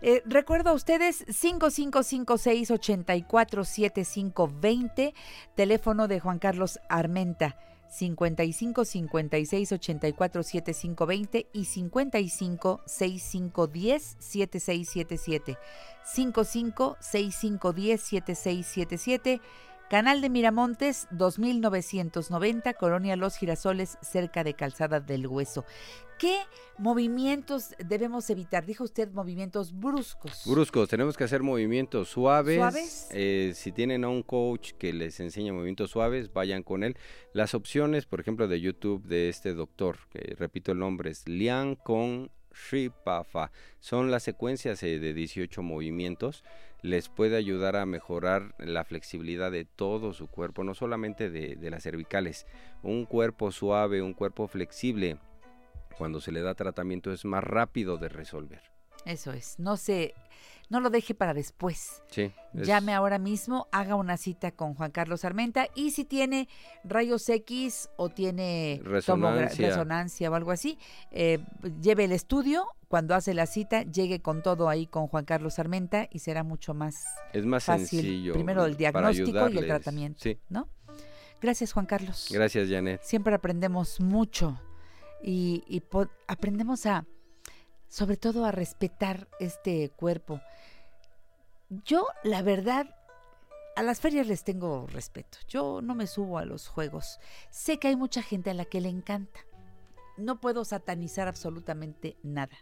Eh, recuerdo a ustedes 5556-847520, teléfono de Juan Carlos Armenta. 55 56 84 7520 y 55 6510 7677 55 6510 7677 Canal de Miramontes 2990 Colonia Los Girasoles cerca de Calzada del Hueso. ¿Qué movimientos debemos evitar? Dijo usted movimientos bruscos. Bruscos, tenemos que hacer movimientos suaves. ¿Suaves? Eh, si tienen a un coach que les enseña movimientos suaves, vayan con él. Las opciones, por ejemplo, de YouTube de este doctor, que repito el nombre, es Liang Kong Shipafa. Son las secuencias eh, de 18 movimientos. Les puede ayudar a mejorar la flexibilidad de todo su cuerpo, no solamente de, las cervicales. Un cuerpo suave, un cuerpo flexible, cuando se le da tratamiento es más rápido de resolver. Eso es. No se, no lo deje para después. Sí. es- Llame ahora mismo, haga una cita con Juan Carlos Armenta y si tiene rayos X o tiene Resonancia. resonancia o algo así, eh, lleve el estudio. Cuando hace la cita, llegue con todo ahí con Juan Carlos Armenta y será mucho más Es más fácil. sencillo. Primero el diagnóstico y el tratamiento, Sí, ¿no? Gracias, Juan Carlos. gracias Janet. Siempre aprendemos mucho y, y aprendemos a, sobre todo a respetar este cuerpo. Yo, la verdad, a las ferias les tengo respeto. Yo no me subo a los juegos. Sé que hay mucha gente a la que le encanta. No puedo satanizar absolutamente nada.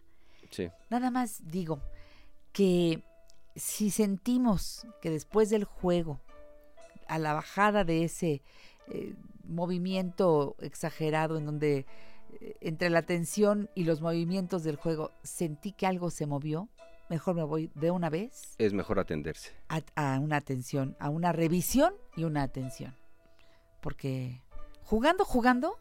Sí, Nada más digo que si sentimos que después del juego, a la bajada de ese eh, movimiento exagerado en donde entre la tensión y los movimientos del juego sentí que algo se movió, mejor me voy de una vez es mejor atenderse. a, a una atención, a una revisión y una atención. Porque jugando, jugando,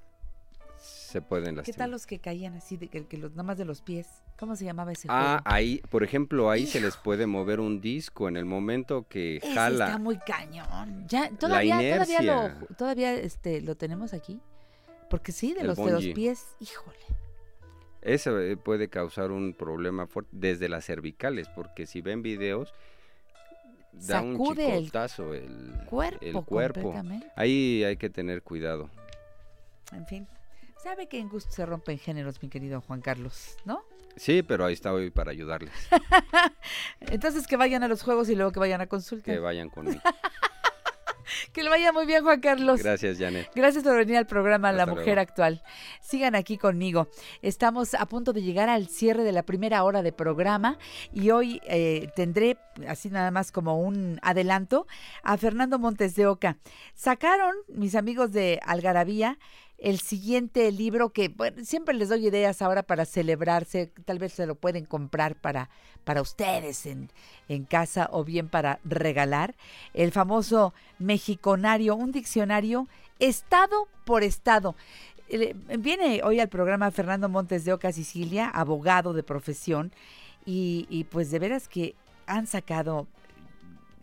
Se pueden ¿qué lastimar. tal los que caían así, de que, que los, nada más de los pies? ¿Cómo se llamaba ese Ah, juego? ahí, por ejemplo, ahí se les puede mover un disco en el momento que Ese jala. está muy cañón. Ya, todavía, todavía inercia. lo, todavía este, lo tenemos aquí. Porque sí, de El los, de los pies, híjole. Eso eh, puede causar un problema fuerte desde las cervicales, porque si ven videos, da un Sacude el chicotazo el Cuerpo, el cuerpo. Ahí hay que tener cuidado. En fin. ¿Sabe que en gusto se rompen géneros, mi querido Juan Carlos? ¿No? Sí, pero ahí está hoy para ayudarles. Entonces que vayan a los juegos y luego que vayan a consulta. que vayan conmigo. Que le vaya muy bien, Juan Carlos. Gracias, Janet. Gracias por venir al programa La Mujer luego. Actual. Sigan aquí conmigo. Estamos a punto de llegar al cierre de la primera hora de programa y hoy eh, tendré, así nada más como un adelanto, a Fernando Montes de Oca. Sacaron, mis amigos de Algarabía, el siguiente libro que siempre les doy ideas ahora para celebrarse, tal vez se lo pueden comprar para, para ustedes en, en casa o bien para regalar. El famoso Mexiconario, un diccionario estado por estado. Eh, Viene hoy al programa Fernando Montes de Oca Sicilia, abogado de profesión, y pues de veras que han sacado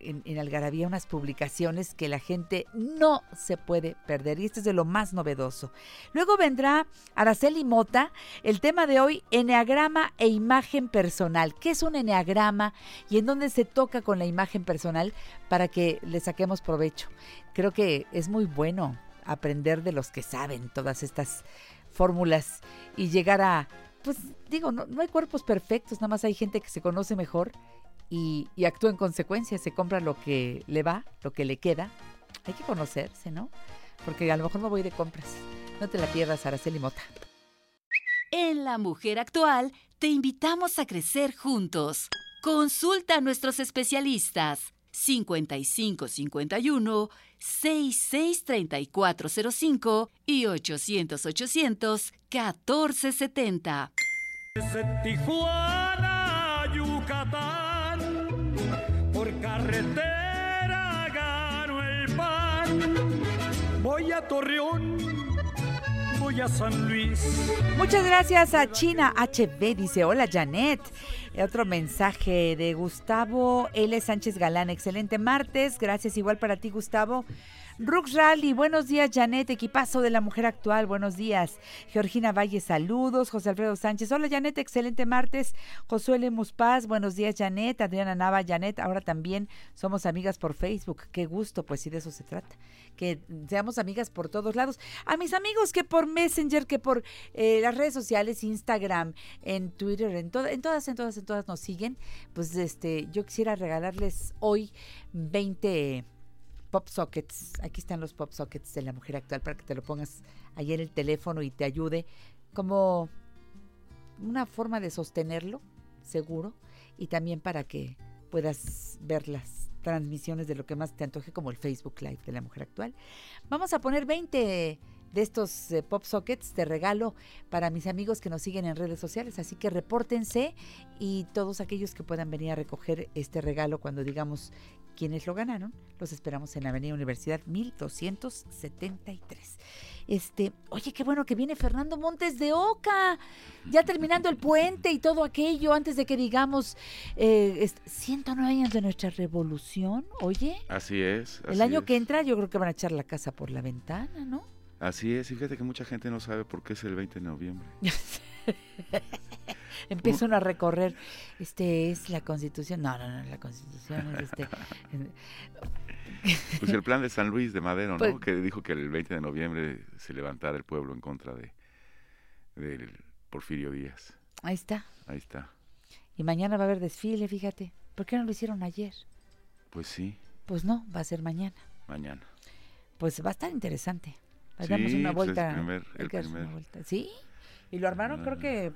en, Algarabía unas publicaciones que la gente no se puede perder y esto es de lo más novedoso. Luego vendrá Araceli Mota, el tema de hoy, Enneagrama e imagen personal. ¿Qué es un enneagrama y en dónde se toca con la imagen personal para que le saquemos provecho? Creo que es muy bueno aprender de los que saben todas estas fórmulas y llegar a, pues digo, no, no hay cuerpos perfectos, nada más hay gente que se conoce mejor y, y actúa en consecuencia, se compra lo que le va, lo que le queda. Hay que conocerse, ¿no? Porque a lo mejor me voy de compras. No te la pierdas, Araceli Mota. En La Mujer Actual te invitamos a crecer juntos. Consulta a nuestros especialistas 5551 663405 y 800 800 1470. Desde Tijuana, Yucatán, por carretera gano el pan. Voy a Torreón, voy a San Luis. Muchas gracias a China HB. Dice, hola Janet. Otro mensaje de Gustavo L. Sánchez Galán. Excelente martes. Gracias igual para ti, Gustavo. Rux Rally, buenos días, Janet, equipazo de la mujer actual, buenos días. Georgina Valle, saludos. José Alfredo Sánchez, hola, Janet, excelente martes. Josué Lemus Paz, buenos días, Janet. Adriana Nava, Janet, ahora también somos amigas por Facebook. Qué gusto, pues sí, de eso se trata. Que seamos amigas por todos lados. A mis amigos que por Messenger, que por eh, las redes sociales, Instagram, en Twitter, en, to- en todas, en todas, en todas nos siguen, pues este, yo quisiera regalarles hoy 20 pop sockets. Aquí están los pop sockets de la mujer actual para que te lo pongas ahí en el teléfono y te ayude como una forma de sostenerlo, seguro, y también para que puedas ver las transmisiones de lo que más te antoje, como el Facebook Live de la mujer actual. Vamos a poner 20 de estos eh, pop sockets de regalo para mis amigos que nos siguen en redes sociales, así que repórtense y todos aquellos que puedan venir a recoger este regalo cuando digamos quienes lo ganaron, los esperamos en la Avenida Universidad 1273. Este, oye, qué bueno que viene Fernando Montes de Oca, ya terminando el puente y todo aquello, antes de que digamos eh, est- 109 años de nuestra revolución, oye, Así es. el así año es. que entra yo creo que van a echar la casa por la ventana, ¿no? Así es, y fíjate que mucha gente no sabe por qué es el 20 de noviembre. Empiezan a recorrer, este es la constitución, no, no, no, la constitución es este... Pues el plan de San Luis de Madero, ¿no? Pues- que dijo que el 20 de noviembre se levantara el pueblo en contra de del Porfirio Díaz. Ahí está. Ahí está. Y mañana va a haber desfile, fíjate. ¿Por qué no lo hicieron ayer? Pues sí, Pues no, va a ser mañana. mañana. Pues va a estar interesante. Sí, damos una pues es vuelta. primer- hay el darse una primer. vuelta. Sí. Y lo armaron creo que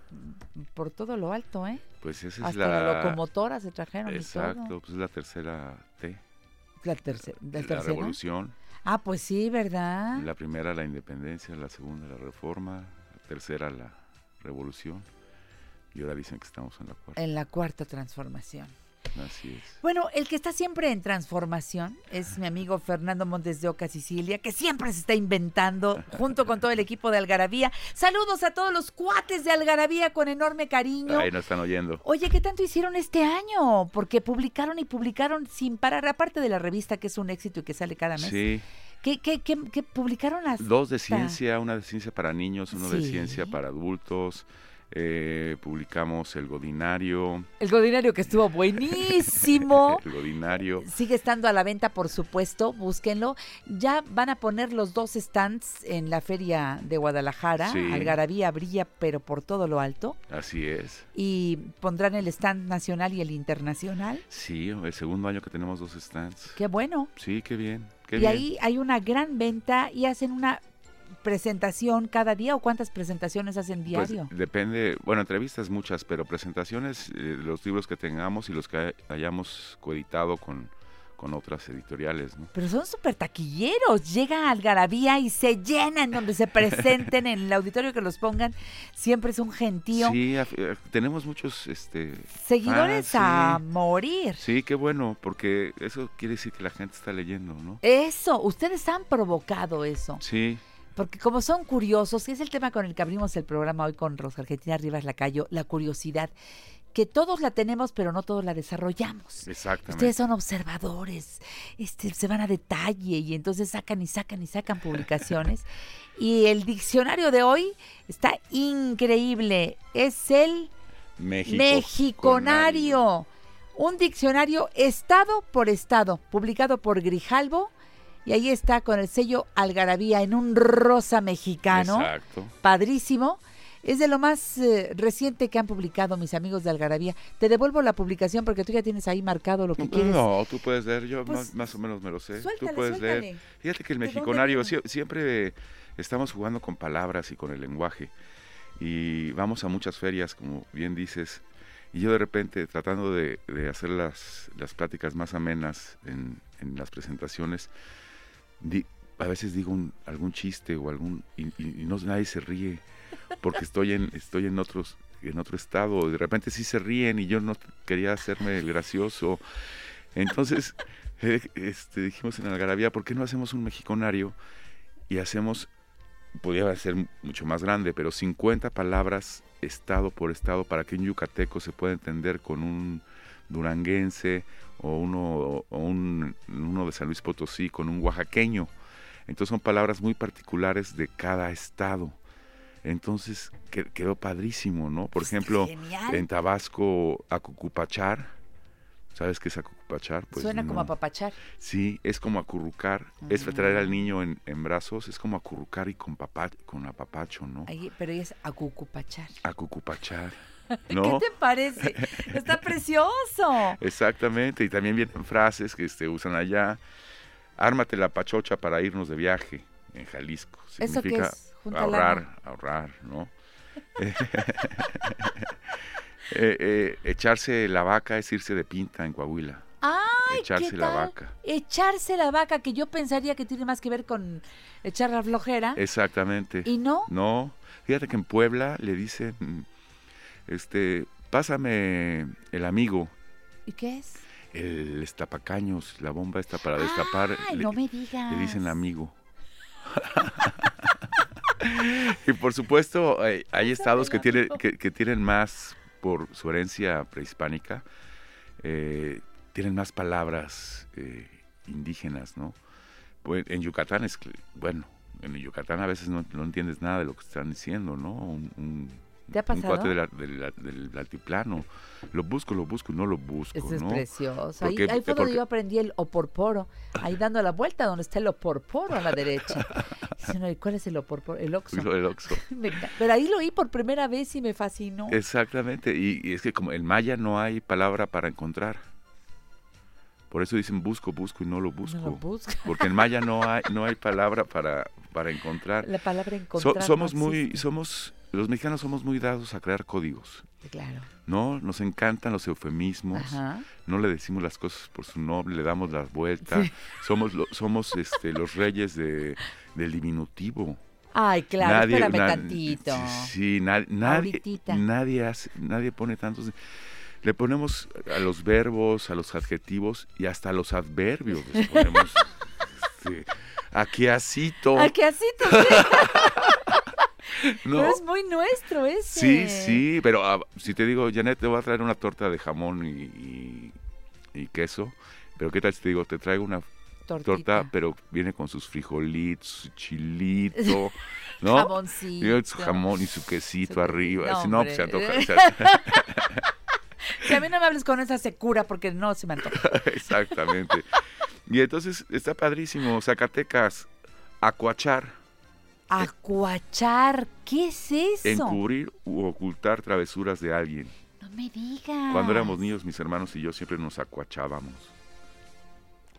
por todo lo alto, ¿eh? Pues esa es Hasta la, la... locomotora se trajeron y Exacto, todo. pues es la tercera T. La, terce- la la tercera. revolución. Ah, pues sí, ¿verdad? La primera la independencia, la segunda la reforma, la tercera la revolución. Y ahora dicen que estamos en la cuarta. En la cuarta transformación. Así es. Bueno, el que está siempre en transformación es mi amigo Fernando Montes de Oca Sicilia, que siempre se está inventando junto con todo el equipo de Algarabía. Saludos a todos los cuates de Algarabía con enorme cariño. Ahí nos están oyendo. Oye, ¿qué tanto hicieron este año? Porque publicaron y publicaron sin parar, aparte de la revista que es un éxito y que sale cada mes. Sí, ¿Qué, qué, qué, qué publicaron las? dos de ciencia, una de ciencia para niños, uno de ciencia para adultos. Eh, publicamos El Godinario. El Godinario que estuvo buenísimo. El Godinario. Sigue estando a la venta, por supuesto, búsquenlo. Ya van a poner los dos stands en la feria de Guadalajara. Sí. Algarabía brilla, pero por todo lo alto. Así es. Y pondrán el stand nacional y el internacional. Sí, el segundo año que tenemos dos stands. Qué bueno. Sí, qué bien. Qué y bien. ahí hay una gran venta y hacen una presentación cada día o cuántas presentaciones hacen Pues, diario. depende, bueno, entrevistas muchas, pero presentaciones, eh, los libros que tengamos y los que hay- hayamos coeditado con, con otras editoriales, ¿no? Pero son súper taquilleros. Llega Algarabía y se llenan donde se presenten en el auditorio que los pongan. Siempre es un gentío. Sí, eh, tenemos muchos este, Seguidores a morir. Sí, qué bueno, porque eso quiere decir que la gente está leyendo, ¿no? Eso, ustedes han provocado eso. Sí, Porque como son curiosos, que es el tema con el que abrimos el programa hoy con Rosa Argentina Rivas Lacayo, la curiosidad, que todos la tenemos, pero no todos la desarrollamos. exactamente. Ustedes son observadores, este, se van a detalle y entonces sacan y sacan y sacan publicaciones. y el diccionario de hoy está increíble. Es el México. Mexiconario. Un diccionario estado por estado, publicado por Grijalbo. Y ahí está con el sello Algarabía en un rosa mexicano. Exacto. Padrísimo. Es de lo más eh, reciente que han publicado mis amigos de Algarabía. Te devuelvo la publicación porque tú ya tienes ahí marcado lo que quieres. No, tú puedes leer, yo Pues, más, más o menos me lo sé. suéltale, tú puedes leer. Fíjate que el ¿De dónde mexiconario siempre estamos jugando con palabras y con el lenguaje. Y vamos a muchas ferias, como bien dices, y yo de repente tratando de, de hacer las, las pláticas más amenas en, en las presentaciones, di- a veces digo un- algún chiste o algún y, y- no nadie se ríe porque estoy en estoy en otros en otro estado de repente sí se ríen y yo no quería hacerme el gracioso. Entonces eh, este, dijimos en Algarabía ¿por qué no hacemos un mexiconario y hacemos podría ser mucho más grande pero 50 palabras estado por estado para que un yucateco se pueda entender con un duranguense o uno, o un, uno de San Luis Potosí con un oaxaqueño. Entonces son palabras muy particulares de cada estado. Entonces que- quedó padrísimo, ¿no? Por ejemplo, Genial. en Tabasco, acucupachar. ¿Sabes qué es acucupachar? Pues Suena como no. a papachar. Sí, es como acurrucar, es traer Mm. al niño en, en brazos, es como acurrucar y con, papá, con apapacho, ¿no? Ahí, pero es acucupachar. Acucupachar, ¿Qué te parece? Está precioso. Exactamente, y también vienen frases que se usan allá. Ármate la pachocha para irnos de viaje en Jalisco. ¿Eso qué Significa es? Ahorrar, ahorrar, ¿no? Eh, eh, echarse la vaca es irse de pinta en Coahuila. ¡Ay, Echarse qué la tal! vaca. Echarse la vaca, que yo pensaría que tiene más que ver con echar la flojera. Exactamente. ¿Y no? No, fíjate que en Puebla le dicen, este, pásame el amigo, ¿Y qué es? el estapacaños, la bomba esta para destapar. Ay, le- no me digas. Le dicen amigo. y por supuesto, eh, hay estados que tienen, que, que tienen más, por su herencia prehispánica, eh, tienen más palabras eh, indígenas, ¿no? Pues en Yucatán es, bueno, en Yucatán a veces no, no entiendes nada de lo que están diciendo, ¿no? Un, un- ¿Te ha un cuate de la- de la- del altiplano. Lo busco, lo busco y no lo busco, Eso es ¿no? precioso. Ahí, Porque- ahí fue donde yo aprendí el oporporo, ahí dando la vuelta donde está el oporporo a la derecha. Dice uno, ¿y cuál es el oporporo? El oxo. Me enca- Pero ahí lo oí por primera vez y me fascinó. Exactamente, y, y es que como en maya no hay palabra para encontrar. Por eso dicen busco, busco y no lo busco. lo busco. Porque en maya no hay, no hay palabra para, para encontrar. La palabra So- encontrar. no somos muy, somos, los mexicanos somos muy dados a crear códigos. Claro. ¿No? Nos encantan los eufemismos. Ajá. No le decimos las cosas por su nombre, le damos la vuelta. Sí. Somos, lo- somos este, los reyes de, del diminutivo. Ay, claro, Nadie- espérame na- tantito. Sí, na- nadie, hace- nadie pone tantos. Le ponemos a los verbos, a los adjetivos y hasta a los adverbios. Les ponemos. este, Aqueacito. Así tú ¿no? Pero es muy nuestro ese. Sí, sí, pero ah, si te digo, Janet, te voy a traer una torta de jamón y, y- y queso, pero ¿qué tal si te digo, te traigo una Tortita. torta, pero viene con sus frijolitos, su chilito, ¿no? Jamoncito. Y su jamón y su quesito Su- arriba. no, si no, pues se antoja. se- Si a mí no me hables con esa secura porque no se me antoja. Exactamente. Y entonces está padrísimo. Zacatecas, acuachar, Acuachar, ¿qué es eso? encubrir u ocultar travesuras de alguien. No me digas. Cuando éramos niños, mis hermanos y yo siempre nos acuachábamos.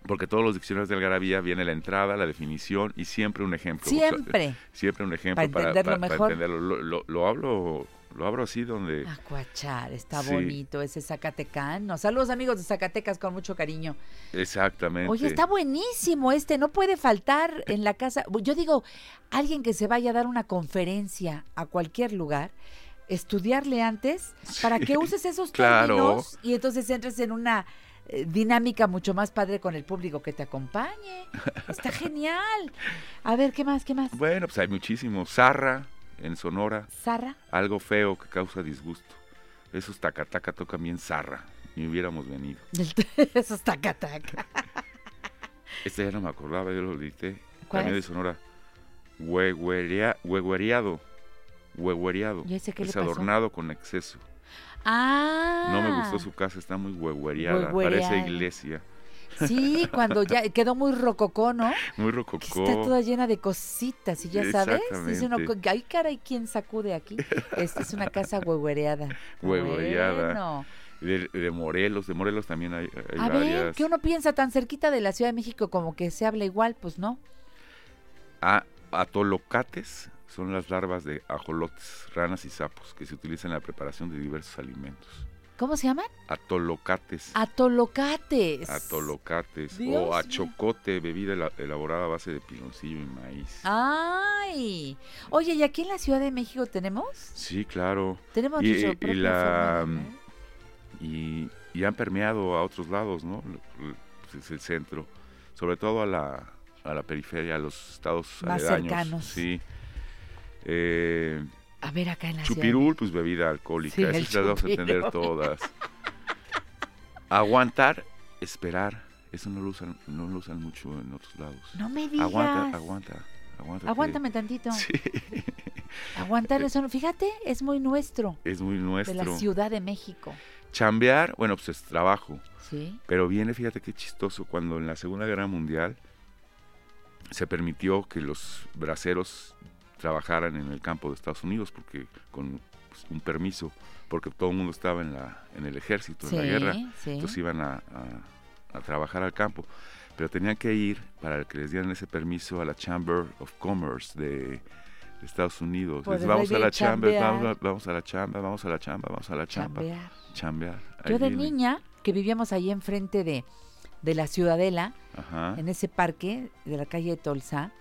porque todos los diccionarios de algarabía viene la entrada, la definición y siempre un ejemplo. O sea, Siempre. siempre un ejemplo Para entenderlo mejor. entenderlo. Lo, lo- lo hablo lo abro así donde Acuachar, está Sí. bonito ese Zacatecano. Saludos amigos de Zacatecas con mucho cariño. exactamente. Oye, está buenísimo este, no puede faltar en la casa. Yo digo, alguien que se vaya a dar una conferencia a cualquier lugar, estudiarle antes para que uses esos claro. términos y entonces entres en una eh, dinámica mucho más padre con el público que te acompañe. Está genial. A ver, ¿qué más? ¿Qué más? Bueno, pues hay muchísimo. Zarra en Sonora, Zarra. algo feo que causa disgusto. Esos tacataca tocan bien zarra. Ni hubiéramos venido. Eso está cataca. Este ya no me acordaba, yo lo grité. ¿Cuál También de? Sonora. Huehuerea- Huehuereado. Huehuereado. ¿Y ese qué le es pasó? adornado con exceso. Ah. No me gustó su casa, está muy. Huehuereada. Parece iglesia. Sí, cuando ya quedó muy rococó, ¿no? Muy Que rococó. está toda llena de cositas y ya sabes. Dice uno, ay caray, ¿quién sacude aquí? Esta es una casa huehuereada. Huehuereada. Bueno. De, de Morelos, de Morelos también hay, hay A ver, varias. que uno piensa tan cerquita de la Ciudad de México como que se habla igual, pues no. A- atolocates son las larvas de ajolotes, ranas y sapos que se utilizan en la preparación de diversos alimentos. ¿Cómo se llaman? Atolocates. Atolocates. Atolocates Dios o achocote, bebida ela- elaborada a base de piloncillo y maíz. Ay. Oye, ¿y aquí en la Ciudad de México tenemos? Sí, claro. Tenemos y, nuestro y la formato, ¿eh? y, y han permeado a otros lados, ¿no? L- pues es el centro, sobre todo a la, a la periferia, a los estados Más aledaños. cercanos. Sí. Eh, A ver, acá en la Ciudad de Chupirul, pues bebida alcohólica, Sí, esas las vamos a tener todas. Aguantar, esperar, eso no lo usan, no lo usan mucho en otros lados. No me digas. Aguanta, aguanta, aguanta. Aguántame tantito. Sí, Aguantar eso, no- fíjate, es muy nuestro. es muy De nuestro. la Ciudad de México. Chambear, bueno, pues es trabajo. Sí. Pero viene, fíjate qué chistoso, cuando en la Segunda Guerra Mundial se permitió que los braceros trabajaran en el campo de Estados Unidos porque con pues, un permiso, porque todo el mundo estaba en la en el ejército, en la guerra, sí. entonces iban a, a- a trabajar al campo, pero tenían que ir para que les dieran ese permiso a la Chamber of Commerce de, Estados Unidos. Les, vamos a la chamba, vamos a, vamos a la chamba, vamos a la chamba, vamos a la chamba. Chambear. Yo de niña, que vivíamos ahí enfrente de, de la Ciudadela, Ajá. en ese parque de la calle de Tolsa,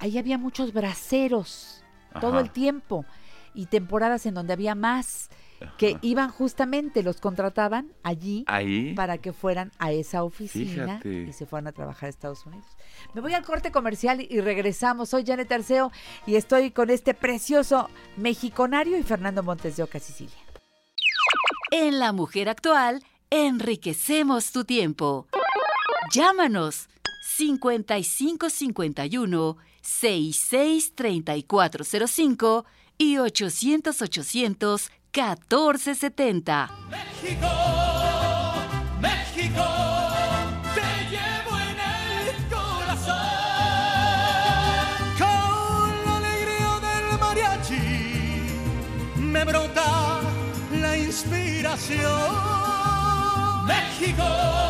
ahí había muchos braceros todo el tiempo y temporadas en donde había más que iban justamente, los contrataban allí Ahí. para que fueran a esa oficina Fíjate. y se fueran a trabajar a Estados Unidos. Me voy al corte comercial y regresamos. Soy Janet Arceo y estoy con este precioso mexiconario y Fernando Montes de Oca, Sicilia. En La Mujer Actual, enriquecemos tu tiempo. Llámanos 5551 663405 y 800 800 1470. México, México, te llevo en el corazón. Con la alegría del mariachi me brota la inspiración. México.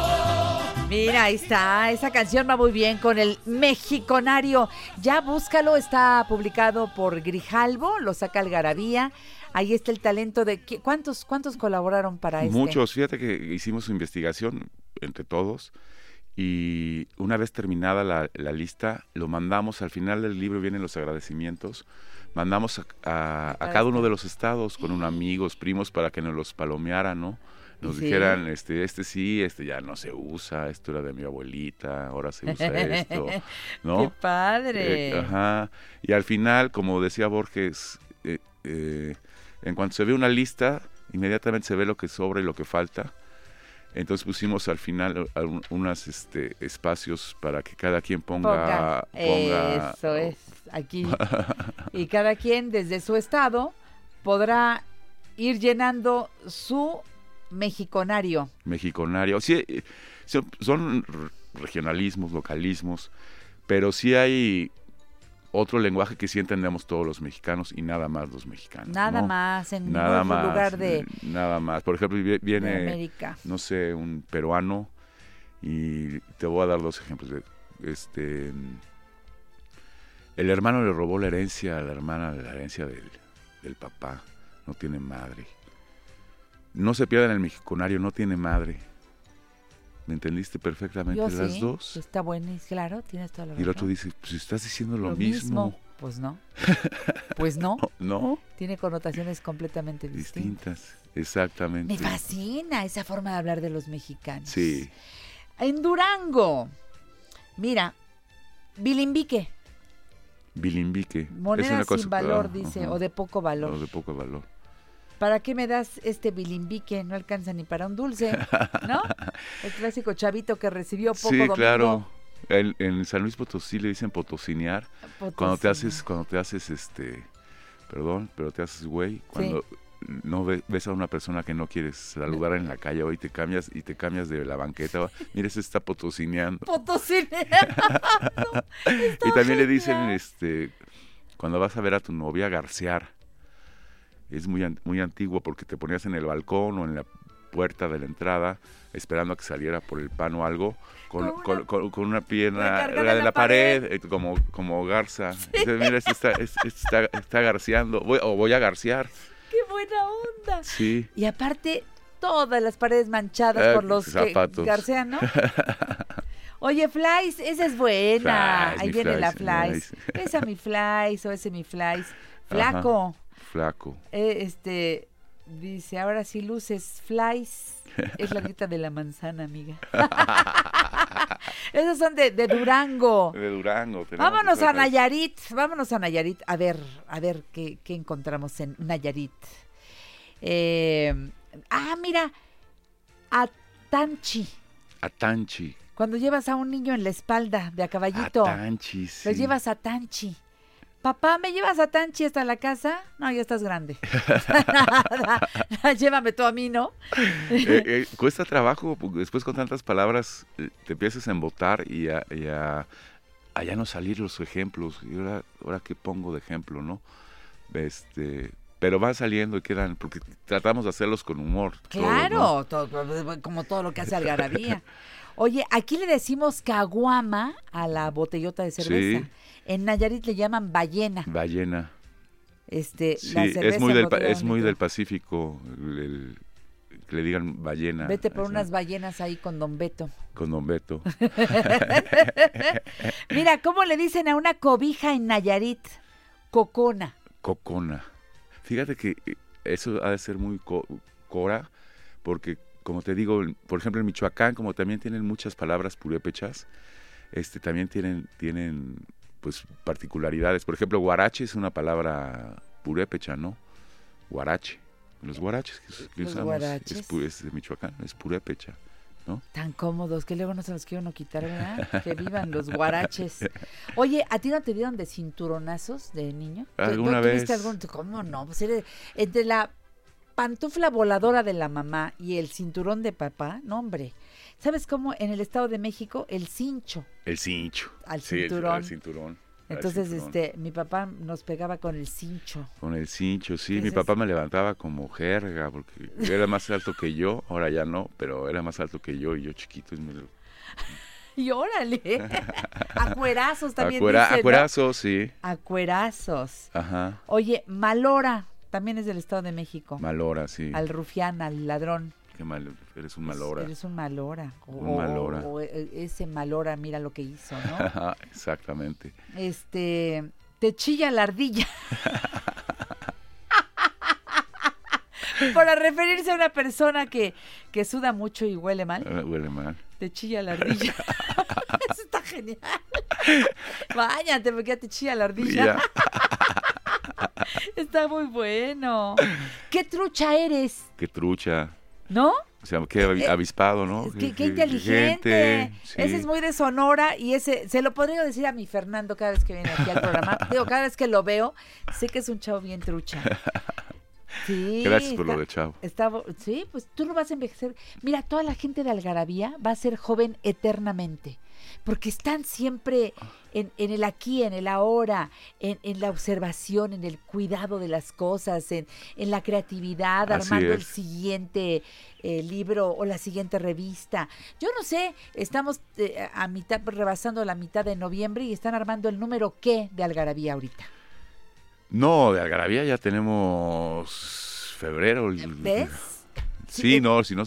Mira, ahí está. Esa canción va muy bien con el mexiconario. Ya búscalo, está publicado por Grijalvo, lo saca Algarabía. Ahí está el talento de... ¿qué- ¿Cuántos, cuántos colaboraron para este? Muchos, fíjate que hicimos investigación entre todos y una vez terminada la, la lista, lo mandamos, al final del libro vienen los agradecimientos, mandamos a, a- cada uno de los estados con un amigos, primos, para que nos los palomearan, ¿no? Nos Sí. dijeran, este, este sí, este ya no se usa, esto era de mi abuelita, ahora se usa esto, ¿no? ¡Qué padre! Eh, ajá. Y al final, como decía Borges, eh, eh, en cuanto se ve una lista, inmediatamente se ve lo que sobra y lo que falta. Entonces pusimos al final a- un- unas este, espacios para que cada quien ponga... ponga- Eso es, aquí. y cada quien desde su estado podrá ir llenando su mexiconario. mexiconario. Sí, eh, son, regionalismos, localismos, pero sí hay otro lenguaje que sí entendemos todos los mexicanos y nada más los mexicanos. Nada ¿no? más en Nada ningún más. lugar de, Nada más. Por ejemplo, viene, América. no sé, un peruano Y te voy a dar dos ejemplos. de- Este, el hermano le robó la herencia a la hermana de la herencia del, del papá. No tiene madre. No se pierda en el mexiconario, no tiene madre. ¿Me entendiste perfectamente Yo las sí, dos? Está bueno, y claro, tienes toda la Y el otro razón. dice, pues estás diciendo lo, mismo. Pues no. Pues no. ¿No? Tiene connotaciones completamente distintas. Distintas, exactamente. Me fascina esa forma de hablar de los mexicanos. Sí, En Durango, mira, bilimbique, bilimbique. Es moneda una cosa- sin valor, ah, dice, o de poco valor. O de poco valor. ¿Para qué me das este bilimbique? No alcanza ni para un dulce, ¿no? El clásico chavito que recibió poco Sí, domingo. claro. En, en San Luis Potosí le dicen potosinear. Cuando te haces, cuando te haces este, perdón, pero te haces güey, cuando no ve- ves a una persona que no quieres saludar en la calle hoy te cambias y te cambias de la banqueta, mira, se está potosineando. Potosinear. y también le dicen, este, cuando vas a ver a tu novia, garcear. Es muy, muy antiguo porque te ponías en el balcón o en la puerta de la entrada esperando a que saliera por el pan o algo con, Con una- con- con una pierna la de la la pared, eh, como, como garza. Dices, mira, este está, este está, está garceando voy- o voy a garcear. ¡Qué buena onda! Sí. Y aparte, todas las paredes manchadas por los que zapatos. garcean, ¿no? Oye, Flies, esa es buena. Flies, Ahí viene la Flies, Flies. Esa mi Flies o ese mi Flies. Flaco. Flaco. Eh, este, dice, ahora sí luces, Flies. Es la dieta de la manzana, amiga. Esos son de, de Durango. De Durango. Vámonos a Nayarit, vámonos a Nayarit, a ver, a ver qué, qué encontramos en Nayarit. Eh, ah, mira, Atanchi, Atanchi. cuando llevas a un niño en la espalda de a caballito, Atanchi, sí. lo llevas a Tanchi. Papá, ¿me llevas a Tanchi hasta la casa? No, ya estás grande. Nada, llévame tú a mí, ¿no? Eh, eh, cuesta trabajo, porque después con tantas palabras eh, te empiezas a embotar y a, y a- a ya no salir los ejemplos. Y ahora, ahora qué pongo de ejemplo, ¿no? Este, pero van saliendo y quedan, porque tratamos de hacerlos con humor. Claro, todo- como todo lo que hace Algarabía. Oye, aquí le decimos caguama a la botellota de cerveza. Sí. En Nayarit le llaman ballena. Ballena. Este, Sí, la cerveza es muy, del, es muy del Pacífico, el- que le digan ballena. Vete por unas ballenas ahí con Don Beto. Con Don Beto. Mira, ¿cómo le dicen a una cobija en Nayarit? Cocona. Cocona. Fíjate que eh, eso ha de ser muy co- cora, porque como te digo, por ejemplo en Michoacán, como también tienen muchas palabras purépechas, este, también tienen, tienen pues particularidades. Por ejemplo, guarache es una palabra purépecha, ¿no? Guarache. Los guaraches que, que Los usamos guaraches. Es, es de Michoacán, es purépecha, ¿no? Tan cómodos que luego no se los quiero no quitar, ¿verdad? Que vivan los guaraches. Oye, ¿a ti no te dieron de cinturonazos de niño? ¿Tú- tú Alguna vez. algún- ¿Cómo no? Pues eres- entre la pantufla voladora de la mamá y el cinturón de papá, no hombre. ¿Sabes cómo en el Estado de México el cincho? El cincho. Al Sí, el- cinturón. al cinturón. Entonces, este, mi papá nos pegaba con el cincho. Con el cincho, sí. Mi papá me levantaba como jerga, porque era más alto que yo, ahora ya no, pero era más alto que yo y yo chiquito. Y me lo- Y órale, acuerazos también Acuera- dicen, ¿no? acuerazo, sí. Acuerazos. Ajá. Oye, Malora también es del Estado de México. Malora, sí. Al rufián, al ladrón. Qué mal, eres un malora. Eres un malora. O, Un malora. o- o, eh, ese malora, mira lo que hizo, ¿no? Exactamente. este, te chilla la ardilla. Para referirse a una persona que, que suda mucho y huele mal, Eh, Huele mal. te chilla la ardilla. Eso está genial. Váyate, porque ya te chilla la ardilla. Está muy bueno. ¿Qué trucha eres? Qué trucha. ¿No? O sea, qué avi- avispado, ¿no? Eh, Qué, qué inteligente. sí. Ese es muy de Sonora y ese, se lo podría decir a mi Fernando cada vez que viene aquí al programa. Digo, cada vez que lo veo, sé que es un chavo bien trucha. Sí, Gracias por lo de chavo. está sí, pues tú no vas a envejecer. Mira, toda la gente de Algarabía va a ser joven eternamente. Porque están siempre en, en el aquí, en el ahora, en, en la observación, en el cuidado de las cosas, en, en la creatividad, Así armando el siguiente eh, libro o la siguiente revista. Yo no sé, estamos eh, a mitad, rebasando la mitad de noviembre y están armando el número qué de Algarabía ahorita. No, de Algarabía ya tenemos febrero. ¿Ves? Sí, no, si no,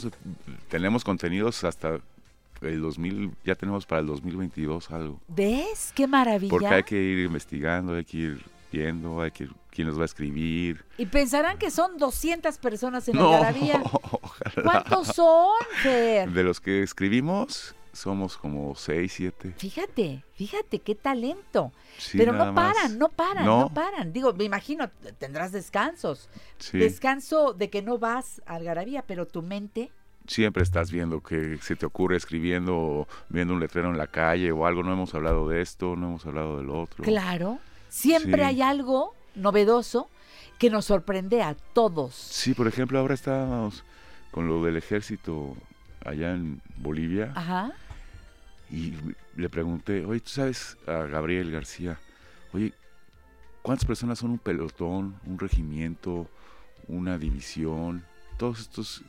tenemos contenidos hasta el 2000, ya tenemos para el 2022 algo. ¿Ves? ¡Qué maravilla! Porque hay que ir investigando, hay que ir viendo, hay que ir, quién los va a escribir. Y pensarán que son 200 personas en No, Algarabía. ojalá. ¿Cuántos son, Fer? De los que escribimos, somos como 6, 7. Fíjate, fíjate qué talento. Sí, Pero no paran, no paran, no. No. paran. Digo, me imagino, tendrás descansos. Sí. Descanso de que no vas a Algarabía, pero tu mente, Siempre estás viendo que se te ocurre escribiendo, o viendo un letrero en la calle o algo. No hemos hablado de esto, no hemos hablado del otro. claro, siempre Sí. hay algo novedoso que nos sorprende a todos. Sí, por ejemplo, ahora estábamos con lo del ejército allá en Bolivia Ajá. y le pregunté, oye, ¿tú sabes a Gabriel García? Oye, ¿cuántas personas son un pelotón, un regimiento, una división? Todos estos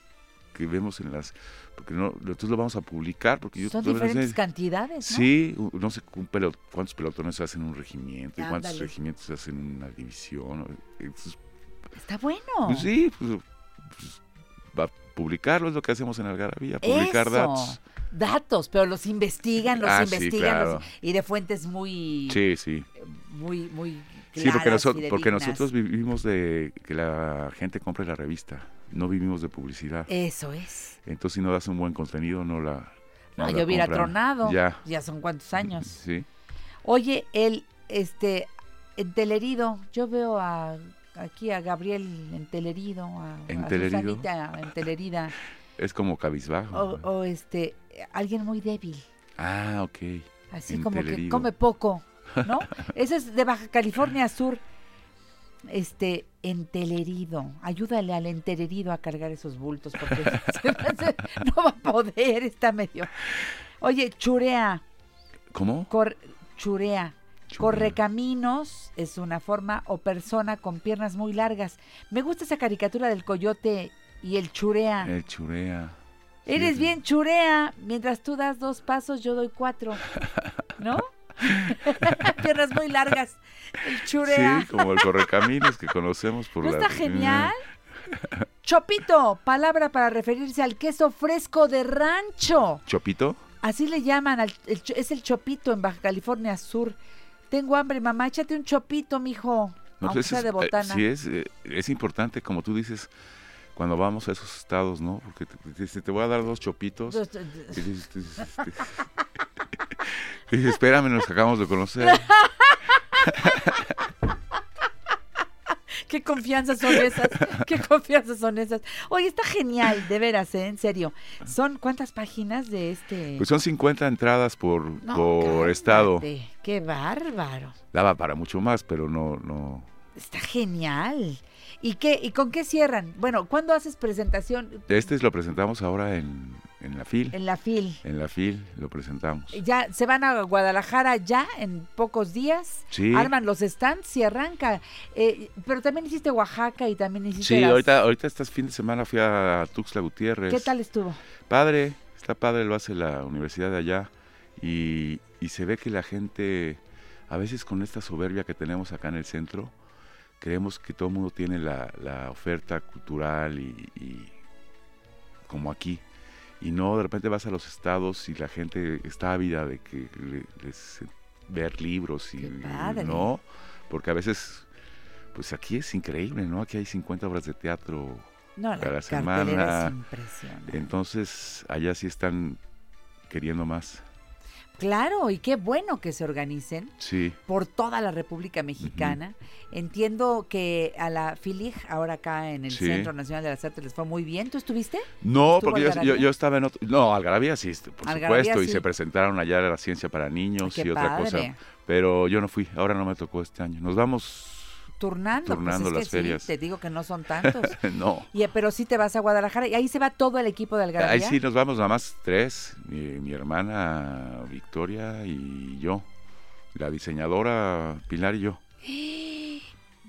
que vemos en las... Porque no, nosotros lo vamos a publicar porque yo Son no sé- diferentes cantidades, ¿no? Sí, no sé un pelo- cuántos pelotones se hacen en un regimiento y cuántos regimientos se hacen en una división. Entonces, Está bueno. pues sí, pues, pues, va a publicarlo, es lo que hacemos en Algarabía, publicar Eso. datos. Datos, pero los investigan, los Ah, sí, investigan los- y de fuentes muy, Sí, sí. muy, muy Sí, porque, porque nosotros vivimos de que la gente compre la revista, no vivimos de publicidad. Eso es. Entonces, si no das un buen contenido, no la. No, la yo hubiera compran. tronado. Ya. Ya son cuántos años. Sí. Oye, el, este, en Telerido, yo veo a, aquí a Gabriel en Telerido, a, ¿En a Telerido? Susanita en Telerida, Es como cabizbajo. o, o, este, alguien muy débil, Ah, ok. así como que come poco, ¿no? Ese es de Baja California Sur. Este, entelerido, ayúdale al entelerido a cargar esos bultos porque se no va a poder, está medio. Oye, churea, ¿Cómo? Cor- churea. Churea. Correcaminos es una forma o persona con piernas muy largas. Me gusta esa caricatura del coyote y el churea. El churea. Eres sí. bien churea. Mientras tú das dos pasos, yo doy cuatro. ¿No? piernas muy largas. El churea. Sí, como el correcaminos que conocemos por ¿No la... está genial? Chopito, palabra para referirse al queso fresco de rancho. ¿Chopito? Así le llaman, al- el es el chopito en Baja California Sur. Tengo hambre, mamá, échate un chopito, mijo. No, aunque pues sea es- de eh, botana. sí, es, eh, es importante, como tú dices, cuando vamos a esos estados, ¿no? Porque te, te dice, te voy a dar dos chopitos. Y dices, dices, espérame, nos acabamos de conocer. Qué confianza son esas, qué confianza son esas. Oye, está genial, de veras, ¿eh? en serio. ¿Son cuántas páginas de este? Pues son 50 entradas por, No, por estado. Qué bárbaro. Daba para mucho más, pero no, no. Está genial. ¿Y qué? ¿Y con qué cierran? Bueno, ¿cuándo haces presentación Este lo presentamos ahora en, en la FIL. en la FIL? En la FIL lo presentamos. Ya se van a Guadalajara ya en pocos días. Sí. Arman los stands y arranca. Eh, pero también hiciste Oaxaca y también hiciste Sí, las- ahorita, ahorita este fin de semana fui a Tuxtla Gutiérrez. ¿Qué tal estuvo? Padre, está padre, lo hace la universidad de allá y, y se ve que la gente, a veces con esta soberbia que tenemos acá en el centro, creemos que todo el mundo tiene la, la oferta cultural y, y como aquí. Y no, de repente vas a los estados y la gente está ávida de que le- les ver libros y no, porque a veces, pues aquí es increíble, ¿no? Aquí hay 50 obras de teatro No, la cada cartelera semana. es impresionante. Entonces, allá sí están queriendo más. Claro, y qué bueno que se organicen Sí. por toda la República Mexicana. Entiendo que a la FILIG, ahora acá en el Sí. Centro Nacional de las Artes, les fue muy bien. ¿Tú estuviste? No, ¿Estuvo porque yo, yo, Algarabía? yo estaba en otro... No, Algarabía sí, este, por Algarabía supuesto, y se presentaron allá la ciencia para niños Qué y otra padre. cosa. Pero yo no fui, ahora no me tocó este año. Nos vamos turnando. pues es que las ferias. Sí, te digo que no son tantos. no. Y, pero sí te vas a Guadalajara y ahí se va todo el equipo de Ahí Algarabía. sí nos vamos nada más tres, mi, mi hermana Victoria y yo, la diseñadora Pilar y yo.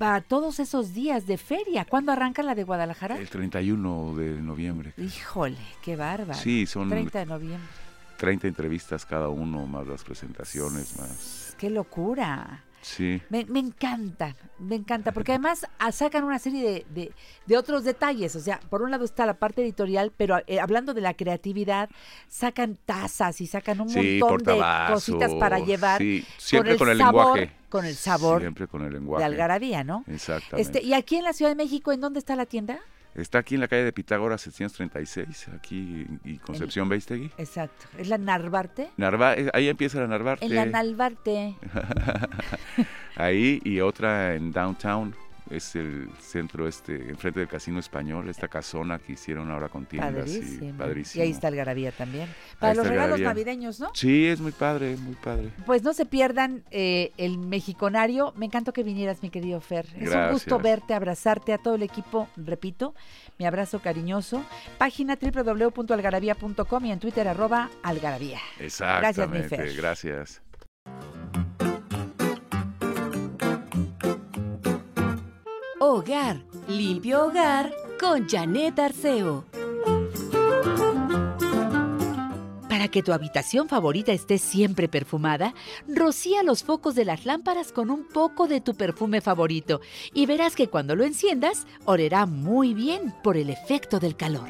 Va todos esos días de feria. ¿Cuándo arranca la de Guadalajara? El 31 de noviembre. Híjole, qué bárbaro. Sí, son 30 de noviembre. 30 entrevistas cada uno, más las presentaciones, más... Qué locura. Sí. Me, me encanta, me encanta, porque además ah, sacan una serie de, de- de otros detalles. O sea, por un lado está la parte editorial, pero eh, hablando de la creatividad, sacan tazas y sacan un Sí, montón de cositas para llevar. sí, siempre con el, sabor, lenguaje. Con el sabor Siempre con el lenguaje. de algarabía, ¿no? Exactamente. Este, y aquí en la Ciudad de México, ¿en dónde está la tienda? Está aquí en la calle de Pitágoras 736, aquí y Concepción Beistegui. Exacto. ¿Es la Narvarte? Narva, eh, ahí empieza la Narvarte. En la Narvarte. ahí y otra en Downtown, es el centro este, enfrente del Casino Español, esta casona que hicieron ahora con tiendas. y Padrísimo. Y ahí está Algarabía también. Para Ahí los regalos navideños, ¿no? Sí, es muy padre, muy padre. Pues no se pierdan eh, el mexiconario. Me encantó que vinieras, mi querido Fer. Es un gusto Gracias. verte, abrazarte a todo el equipo. Repito, mi abrazo cariñoso. Página www.algarabía.com y en Twitter arroba algarabía. Exactamente, Fer. gracias. Hogar, limpio hogar con Janet Arceo. Para que tu habitación favorita esté siempre perfumada, rocía los focos de las lámparas con un poco de tu perfume favorito y verás que cuando lo enciendas, olerá muy bien por el efecto del calor.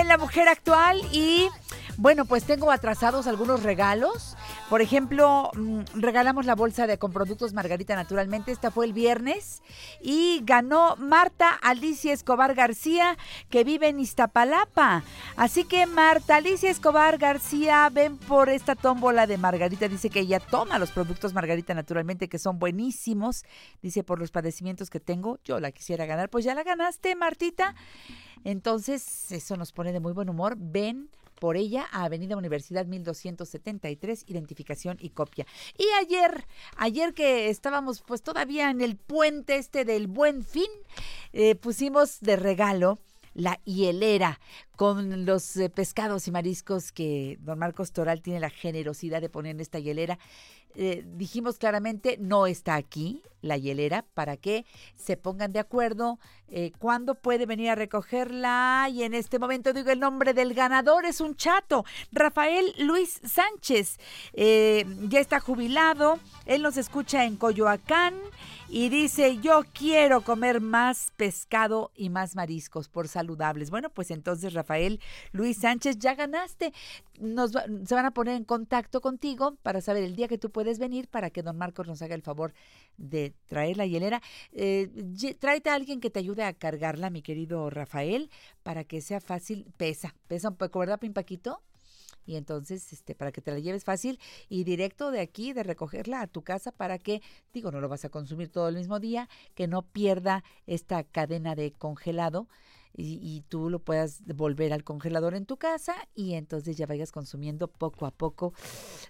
en La Mujer Actual y bueno, pues tengo atrasados algunos regalos. Por ejemplo, mm, regalamos la bolsa de con productos Margarita Naturalmente. Esta fue el viernes y ganó Marta Alicia Escobar García, que vive en Iztapalapa. Así que Marta Alicia Escobar García, ven por esta tómbola de Margarita. Dice que ella toma los productos Margarita Naturalmente, que son buenísimos. Dice, por los padecimientos que tengo, yo la quisiera ganar. Pues ya la ganaste, Martita. Entonces, eso nos pone de muy buen humor. Ven por ella a Avenida Universidad 1273, identificación y copia. Y ayer, ayer que estábamos pues todavía en el puente este del Buen Fin, eh, pusimos de regalo la hielera con los eh, pescados y mariscos que don Marcos Toral tiene la generosidad de poner en esta hielera. Eh, dijimos claramente, no está aquí la hielera para que se pongan de acuerdo eh, cuándo puede venir a recogerla. Y en este momento digo el nombre del ganador, es un chato, Rafael Luis Sánchez. Eh, ya está jubilado, él nos escucha en Coyoacán y dice, yo quiero comer más pescado y más mariscos por saludables. Bueno, pues entonces Rafael Luis Sánchez, ya ganaste. Nos se van a poner en contacto contigo para saber el día que tú puedes venir para que don Marcos nos haga el favor de traer la hielera. Eh, tráete a alguien que te ayude a cargarla, mi querido Rafael, para que sea fácil. Pesa, pesa un poco, ¿verdad, Pimpaquito? Y entonces, este, para que te la lleves fácil y directo de aquí, de recogerla a tu casa para que, digo, no lo vas a consumir todo el mismo día, que no pierda esta cadena de congelado y, tú lo puedas volver al congelador en tu casa y entonces ya vayas consumiendo poco a poco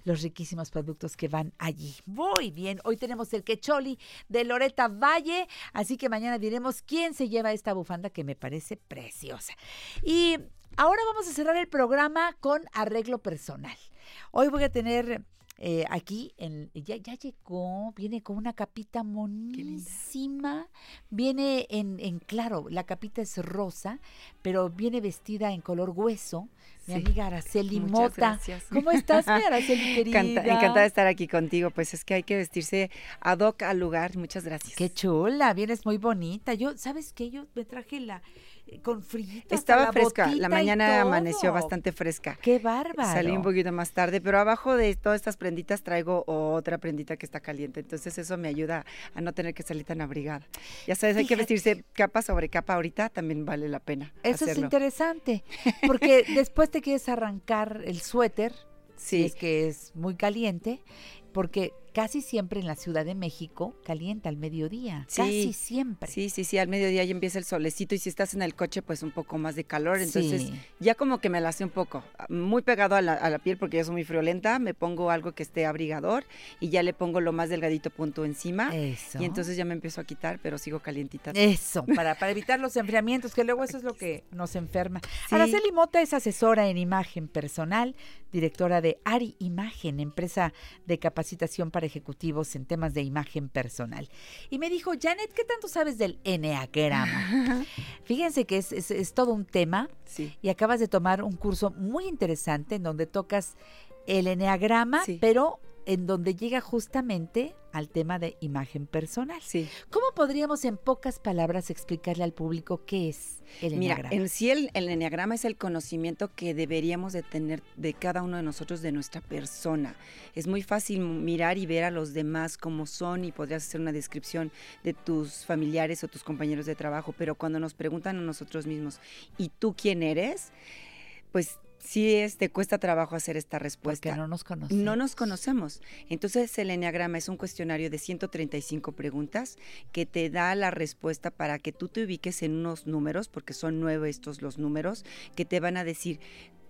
los riquísimos productos que van allí. Muy bien, hoy tenemos el quecholi de Loreta Valle, así que mañana diremos quién se lleva esta bufanda que me parece preciosa. Y ahora vamos a cerrar el programa con arreglo personal. Hoy voy a tener eh, aquí, en, ya, ya llegó, viene con una capita monísima, viene en, en claro, la capita es rosa, pero viene vestida en color hueso. Mi Sí. amiga Araceli Muchas Mota. gracias. ¿Cómo estás, mi Araceli querida? Encanta- encantada de estar aquí contigo. Pues es que hay que vestirse ad hoc al lugar. Muchas gracias. Qué chula, vienes muy bonita. Yo, ¿sabes qué? Yo me traje la, con frío. Estaba fresca, la mañana amaneció bastante fresca. Qué bárbaro. Salí un poquito más tarde, pero abajo de todas estas prenditas traigo otra prendita que está caliente, entonces eso me ayuda a no tener que salir tan abrigada. Ya sabes, hay que vestirse capa sobre capa ahorita, también vale la pena Eso es interesante, porque después te quieres arrancar el suéter, si Sí. es que es muy caliente, porque casi siempre en la Ciudad de México calienta al mediodía, Sí. casi siempre. Sí, sí, sí, al mediodía ya empieza el solecito y si estás en el coche, pues un poco más de calor. Entonces, Sí. ya como que me la hace un poco, muy pegado a la, a la piel porque yo soy muy friolenta, me pongo algo que esté abrigador y ya le pongo lo más delgadito punto encima. Eso. Y entonces ya me empiezo a quitar, pero sigo calientita. Eso, para, para evitar los enfriamientos, que luego eso es lo que nos enferma. Sí. Araceli Mota es asesora en imagen personal, directora de Ari Imagen, empresa de capacitación para ejecutivos en temas de imagen personal. Y me dijo, Janet, ¿qué tanto sabes del Enneagrama? Fíjense que es, es- es todo un tema Sí. y acabas de tomar un curso muy interesante en donde tocas el Enneagrama, Sí. pero en donde llega justamente al tema de imagen personal. Sí. ¿Cómo podríamos en pocas palabras explicarle al público qué es el Mira, enneagrama? en sí el, el enneagrama es el conocimiento que deberíamos de tener de cada uno de nosotros, de nuestra persona. Es muy fácil mirar y ver a los demás como son y podrías hacer una descripción de tus familiares o tus compañeros de trabajo, pero cuando nos preguntan a nosotros mismos, ¿y tú quién eres? Pues sí es, te cuesta trabajo hacer esta respuesta. Porque no nos conocemos. No nos conocemos. Entonces el Enneagrama es un cuestionario de 135 preguntas que te da la respuesta para que tú te ubiques en unos números, porque son nueve estos los números, que te van a decir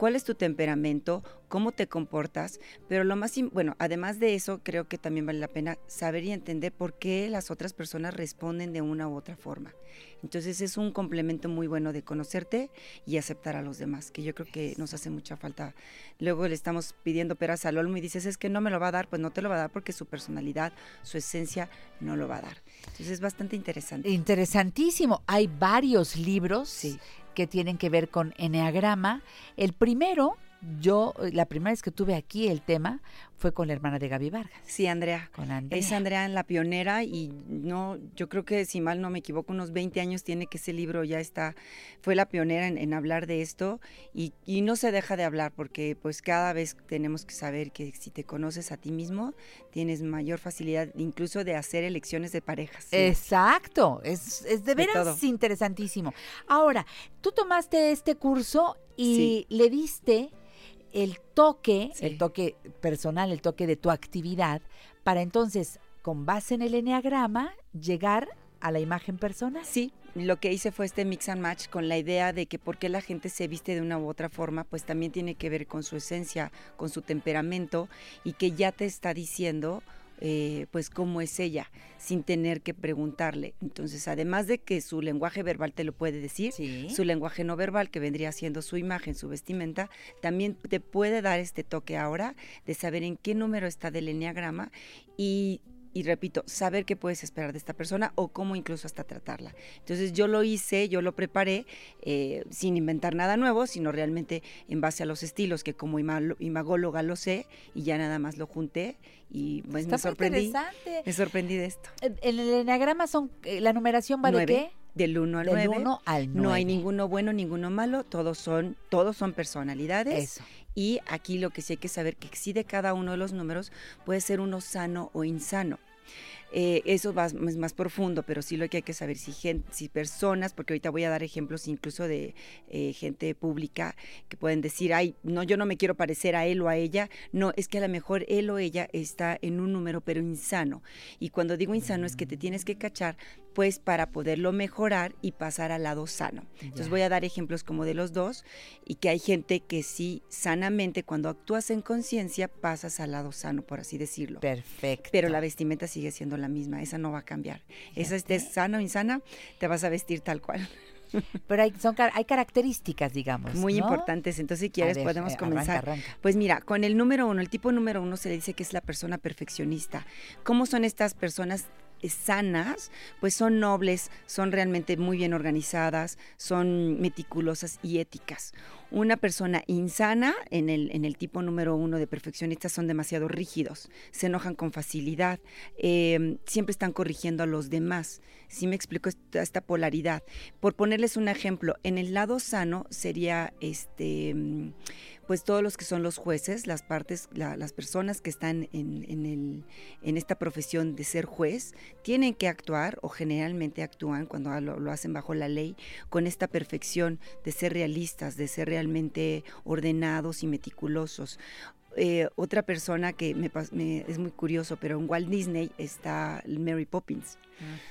cuál es tu temperamento, cómo te comportas, pero lo más, bueno, además de eso, creo que también vale la pena saber y entender por qué las otras personas responden de una u otra forma. Entonces es un complemento muy bueno de conocerte y aceptar a los demás, que yo creo que nos hace mucha falta. Luego le estamos pidiendo peras al olmo y dices, es que no me lo va a dar, pues no te lo va a dar porque su personalidad, su esencia no lo va a dar. Entonces es bastante interesante. Interesantísimo. Hay varios libros Sí. Que tienen que ver con enneagrama. El primero, yo, la primera vez que tuve aquí el tema fue con la hermana de Gaby Vargas, Sí, Andrea. con Andrea. Es Andrea en la pionera y no, yo creo que si mal no me equivoco, unos 20 años tiene que ese libro ya está, fue la pionera en, en hablar de esto y, y no se deja de hablar porque pues cada vez tenemos que saber que si te conoces a ti mismo, tienes mayor facilidad incluso de hacer elecciones de parejas. ¿sí? Exacto, es, es de veras interesantísimo. Ahora, tú tomaste este curso y le diste el toque, Sí. el toque personal, el toque de tu actividad, para entonces, con base en el enneagrama, llegar a la imagen personal. Sí, lo que hice fue este mix and match con la idea de que por qué la gente se viste de una u otra forma, pues también tiene que ver con su esencia, con su temperamento y que ya te está diciendo eh, pues cómo es ella, sin tener que preguntarle. Entonces, además de que su lenguaje verbal te lo puede decir, Sí. su lenguaje no verbal, que vendría siendo su imagen, su vestimenta, también te puede dar este toque ahora de saber en qué número está del enneagrama y, y repito, saber qué puedes esperar de esta persona o cómo incluso hasta tratarla. Entonces yo lo hice, yo lo preparé eh, sin inventar nada nuevo, sino realmente en base a los estilos que como ima- imagóloga lo sé y ya nada más lo junté y pues Está me sorprendí. interesante. Me sorprendí de esto. En el enneagrama son, eh, la numeración va de qué? Del 1 al Del 9. 1 al No hay 9. ninguno bueno, ninguno malo, todos son, todos son personalidades. Eso. Y aquí lo que sí hay que saber que si de cada uno de los números puede ser uno sano o insano. Eh, eso va- es más profundo, pero sí lo que hay que saber si, gen- si personas, porque ahorita voy a dar ejemplos incluso de eh, gente pública que pueden decir, ay, no, yo no me quiero parecer a él o a ella. No, es que a lo mejor él o ella está en un número, pero insano. Y cuando digo insano es que te tienes que cachar, pues para poderlo mejorar y pasar al lado sano. Entonces voy a dar ejemplos como de los dos y que hay gente que sí, sanamente, cuando actúas en conciencia, pasas al lado sano, por así decirlo. Perfecto. Pero la vestimenta sigue siendo la misma, esa no va a cambiar. Esa estés sana o insana, te vas a vestir tal cual. Pero hay, son, hay características, digamos. Muy ¿no? importantes. Entonces, si quieres, ver, podemos eh, arranca, comenzar. arranca. Pues mira, con el número uno, el tipo número uno se le dice que es la persona perfeccionista. ¿Cómo son estas personas? Sanas, pues son nobles, son realmente muy bien organizadas, son meticulosas y éticas. Una persona insana, en el, en el tipo número uno de perfeccionistas, son demasiado rígidos, se enojan con facilidad, eh, siempre están corrigiendo a los demás. Si me explico esta, polaridad. Por ponerles un ejemplo, en el lado sano sería este pues todos los que son los jueces, las partes, la- las personas que están en, en el, en esta profesión de ser juez, tienen que actuar o generalmente actúan cuando lo, lo hacen bajo la ley con esta perfección de ser realistas, de ser realmente ordenados y meticulosos. Eh, otra persona que me, es muy curioso, pero en Walt Disney está Mary Poppins.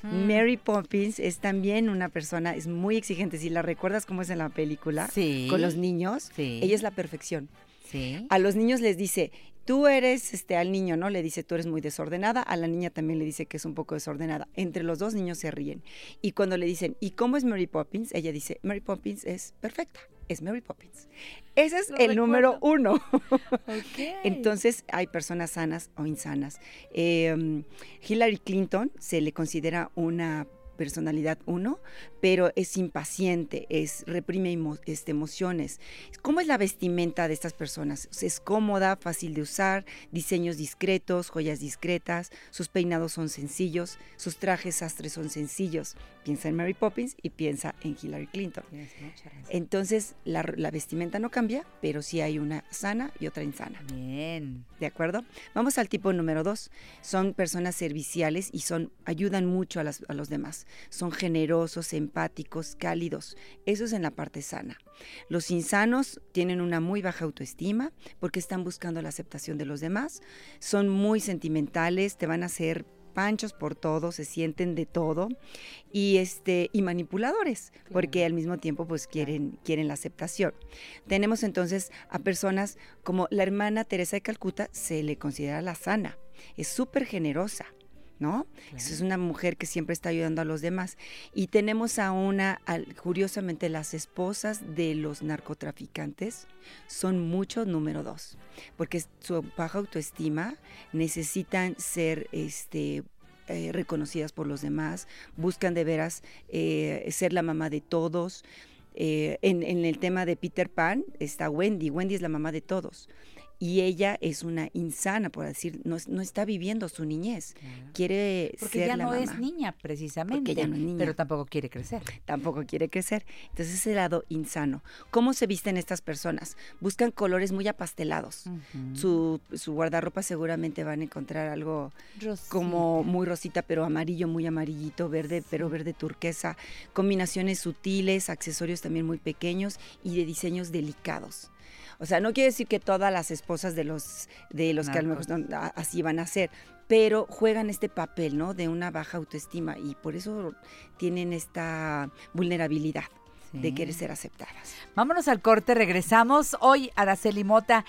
Mary Poppins es también una persona, es muy exigente. Si la recuerdas cómo es en la película, Sí. con los niños, Sí. ella es la perfección. Sí. A los niños les dice, tú eres, este, al niño, ¿no? Le dice, tú eres muy desordenada, a la niña también le dice que es un poco desordenada. Entre los dos niños se ríen. Y cuando le dicen, ¿y cómo es Mary Poppins? Ella dice, Mary Poppins es perfecta, es Mary Poppins. Ese es Lo el número uno. Entonces hay personas sanas o insanas. Eh, Hillary Clinton se le considera una personalidad uno, pero es impaciente, es reprime emo- este, emociones. ¿Cómo es la vestimenta de estas personas? Es cómoda, fácil de usar, diseños discretos, joyas discretas, sus peinados son sencillos, sus trajes sastres son sencillos. Piensa en Mary Poppins y piensa en Hillary Clinton. Entonces la, la vestimenta no cambia, pero sí hay una sana y otra insana. Bien. ¿De acuerdo? Vamos al tipo número dos. Son personas serviciales y son, ayudan mucho a, las- a los demás. Son generosos, empáticos, cálidos. Eso es en la parte sana. Los insanos tienen una muy baja autoestima porque están buscando la aceptación de los demás. Son muy sentimentales, te van a hacer panchos por todo, se sienten de todo y este y manipuladores, porque al mismo tiempo pues quieren quieren la aceptación. Tenemos entonces a personas como la hermana Teresa de Calcuta, se le considera la sana, es súper generosa. ¿No? Esa Es una mujer que siempre está ayudando a los demás. Y tenemos a una, curiosamente, las esposas de los narcotraficantes son mucho número dos, porque su baja autoestima necesitan ser este, eh, reconocidas por los demás, buscan de veras eh, ser la mamá de todos. Eh, en, en el tema de Peter Pan está Wendy, Wendy es la mamá de todos. Y ella es una insana, por decir, no, no está viviendo su niñez. Quiere Porque ser ya la no es niña, precisamente. ya no es niña. Pero tampoco quiere crecer. Tampoco quiere crecer. Entonces ese lado insano. ¿Cómo se visten estas personas? Buscan colores muy apastelados. su, su guardarropa seguramente van a encontrar algo como muy rosita, pero amarillo, muy amarillito, verde, pero verde turquesa. Combinaciones sutiles, accesorios también muy pequeños y de diseños delicados. O sea, no quiere decir que todas las esposas de los, de los que a lo mejor a- así van a ser, pero juegan este papel, ¿no? De una baja autoestima y por eso tienen esta vulnerabilidad de querer ser aceptadas. Vámonos al corte, regresamos. Hoy Araceli Mota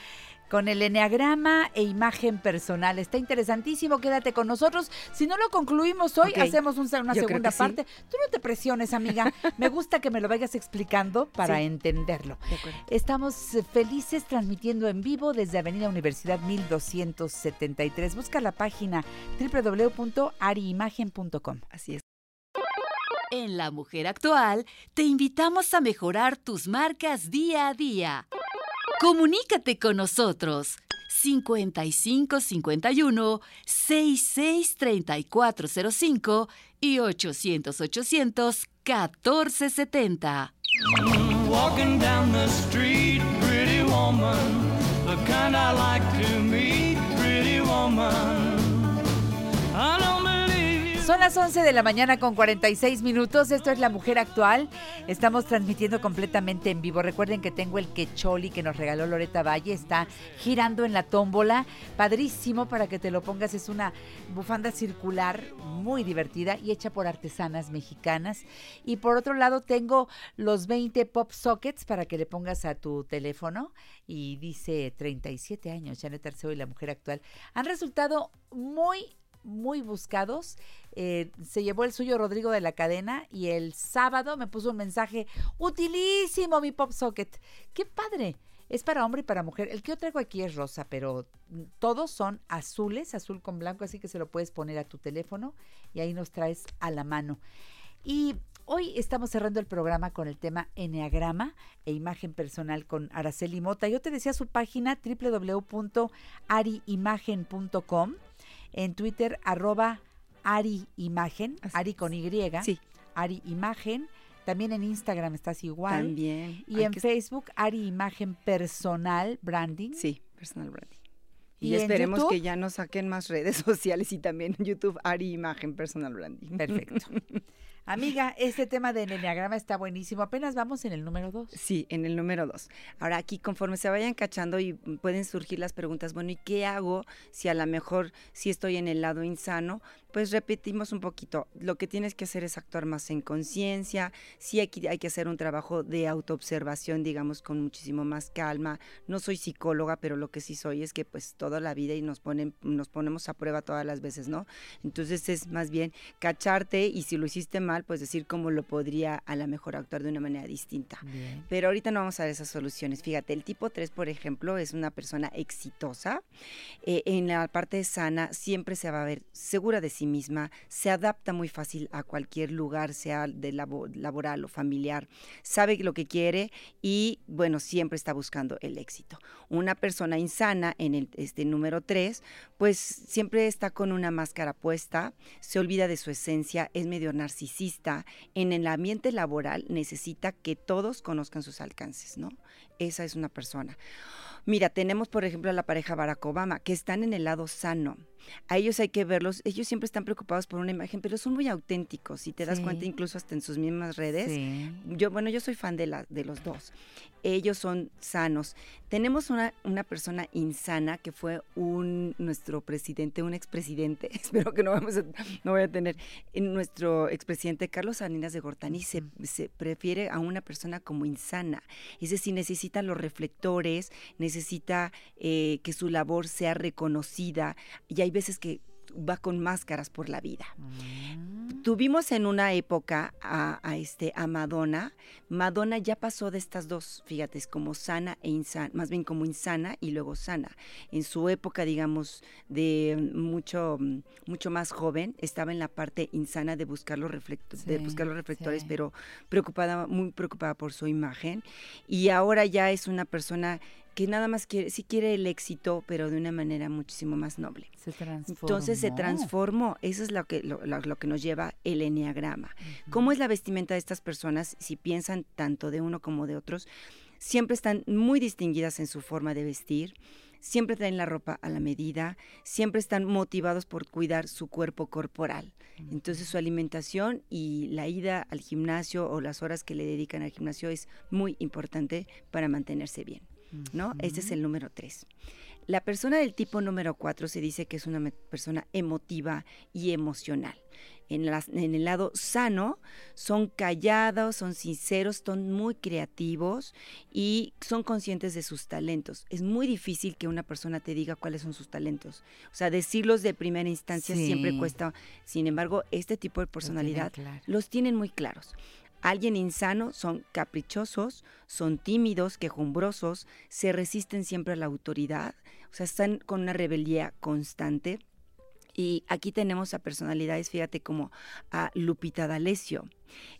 con el enneagrama e imagen personal. Está interesantísimo, quédate con nosotros. Si no lo concluimos hoy, hacemos un- una Yo segunda sí. parte. Tú no te presiones, amiga. Me gusta que me lo vayas explicando para Sí. entenderlo. Estamos eh, felices transmitiendo en vivo desde Avenida Universidad 1273. Busca la página www.ariimagen.com. Así es. En La Mujer Actual te invitamos a mejorar tus marcas día a día. Comunícate con nosotros 5551 66 3405 y 800 800 1470. Walking down the street, pretty woman, the kind I like to meet, pretty woman. Son las 11 de la mañana con 46 minutos. Esto es La Mujer Actual. Estamos transmitiendo completamente en vivo. Recuerden que tengo el quecholi que nos regaló Loreta Valle. Está girando en la tómbola. Padrísimo para que te lo pongas. Es una bufanda circular muy divertida y hecha por artesanas mexicanas. Y por otro lado tengo los 20 pop sockets para que le pongas a tu teléfono. Y dice 37 años, Janet Arceo y La Mujer Actual. Han resultado muy muy buscados. Eh, se llevó el suyo Rodrigo de la cadena y el sábado me puso un mensaje utilísimo mi pop socket. Qué padre. Es para hombre y para mujer. El que yo traigo aquí es rosa, pero todos son azules, azul con blanco, así que se lo puedes poner a tu teléfono y ahí nos traes a la mano. Y hoy estamos cerrando el programa con el tema Enneagrama e imagen personal con Araceli Mota. Yo te decía su página www.ariimagen.com, en Twitter arroba ariimagen, ari con Y, Sí. Ari Imagen. También en Instagram estás igual. También. Y en que- Facebook, Ari Imagen Personal Branding. Sí, personal branding. ¿Y esperemos YouTube? que ya nos saquen más redes sociales y también en YouTube, Ari Imagen Personal Branding. Perfecto. Amiga, este tema del enneagrama está buenísimo. Apenas vamos en el número dos. Sí, en el número dos. Ahora aquí, conforme se vayan cachando y pueden surgir las preguntas, bueno, ¿y qué hago si a lo mejor si estoy en el lado insano? Pues repetimos un poquito. Lo que tienes que hacer es actuar más en conciencia. Sí hay que, hay que hacer un trabajo de autoobservación, digamos, con muchísimo más calma. No soy psicóloga, pero lo que sí soy es que pues toda la vida y nos ponen, nos ponemos a prueba todas las veces, ¿no? Entonces es más bien cacharte y si lo hiciste mal, pues decir cómo lo podría a lo mejor actuar de una manera distinta. Bien. Pero ahorita no vamos a ver esas soluciones. Fíjate, el tipo 3, por ejemplo, es una persona exitosa. Eh, en la parte sana siempre se va a ver segura de sí misma, se adapta muy fácil a cualquier lugar, sea de labo- laboral o familiar, sabe lo que quiere y, bueno, siempre está buscando el éxito. Una persona insana en el este número 3, pues siempre está con una máscara puesta, se olvida de su esencia, es medio narcisista. En el ambiente laboral necesita que todos conozcan sus alcances, ¿no? Esa es una persona. Mira, tenemos por ejemplo a la pareja Barack Obama, que están en el lado sano. A ellos hay que verlos, ellos siempre están preocupados por una imagen, pero son muy auténticos, si te das Sí. cuenta incluso hasta en sus mismas redes. Sí. Yo, bueno, yo soy fan de, la, de los dos. Ellos son sanos. Tenemos una, una persona insana que fue un nuestro presidente, un expresidente, espero que no, vamos a, no voy a tener, nuestro expresidente Carlos Salinas de Gortari se, se prefiere a una persona como insana. Es decir, necesita los reflectores, necesita eh, que su labor sea reconocida y hay veces que va con máscaras por la vida. Tuvimos en una época a, a este, a Madonna. Madonna ya pasó de estas dos, fíjate, es como sana e insana, más bien como insana y luego sana. En su época, digamos, de mucho, mm, mucho más joven, estaba en la parte insana de buscar los, reflecto- de buscar los reflectores, sí. pero preocupada, muy preocupada por su imagen. Y ahora ya es una persona que nada más quiere, sí quiere el éxito, pero de una manera muchísimo más noble. Se transformó. Entonces se transformó. Eso es lo que, lo, lo- lo que nos lleva el enneagrama. ¿Cómo es la vestimenta de estas personas? Si piensan tanto de uno como de otros, siempre están muy distinguidas en su forma de vestir. Siempre traen la ropa a la medida, siempre están motivados por cuidar su cuerpo corporal. Entonces su alimentación y la ida al gimnasio o las horas que le dedican al gimnasio es muy importante para mantenerse bien. ¿No? Este es el número tres. La persona del tipo número cuatro se dice que es una persona emotiva y emocional. En, las- en el lado sano son callados, son sinceros, son muy creativos y son conscientes de sus talentos. Es muy difícil que una persona te diga cuáles son sus talentos. O sea, decirlos de primera instancia siempre cuesta. Sin embargo, este tipo de personalidad claro. los tienen muy claros. Alguien insano son caprichosos, son tímidos, quejumbrosos, se resisten siempre a la autoridad, o sea, están con una rebeldía constante. Y aquí tenemos a personalidades, fíjate, como a Lupita D'Alessio.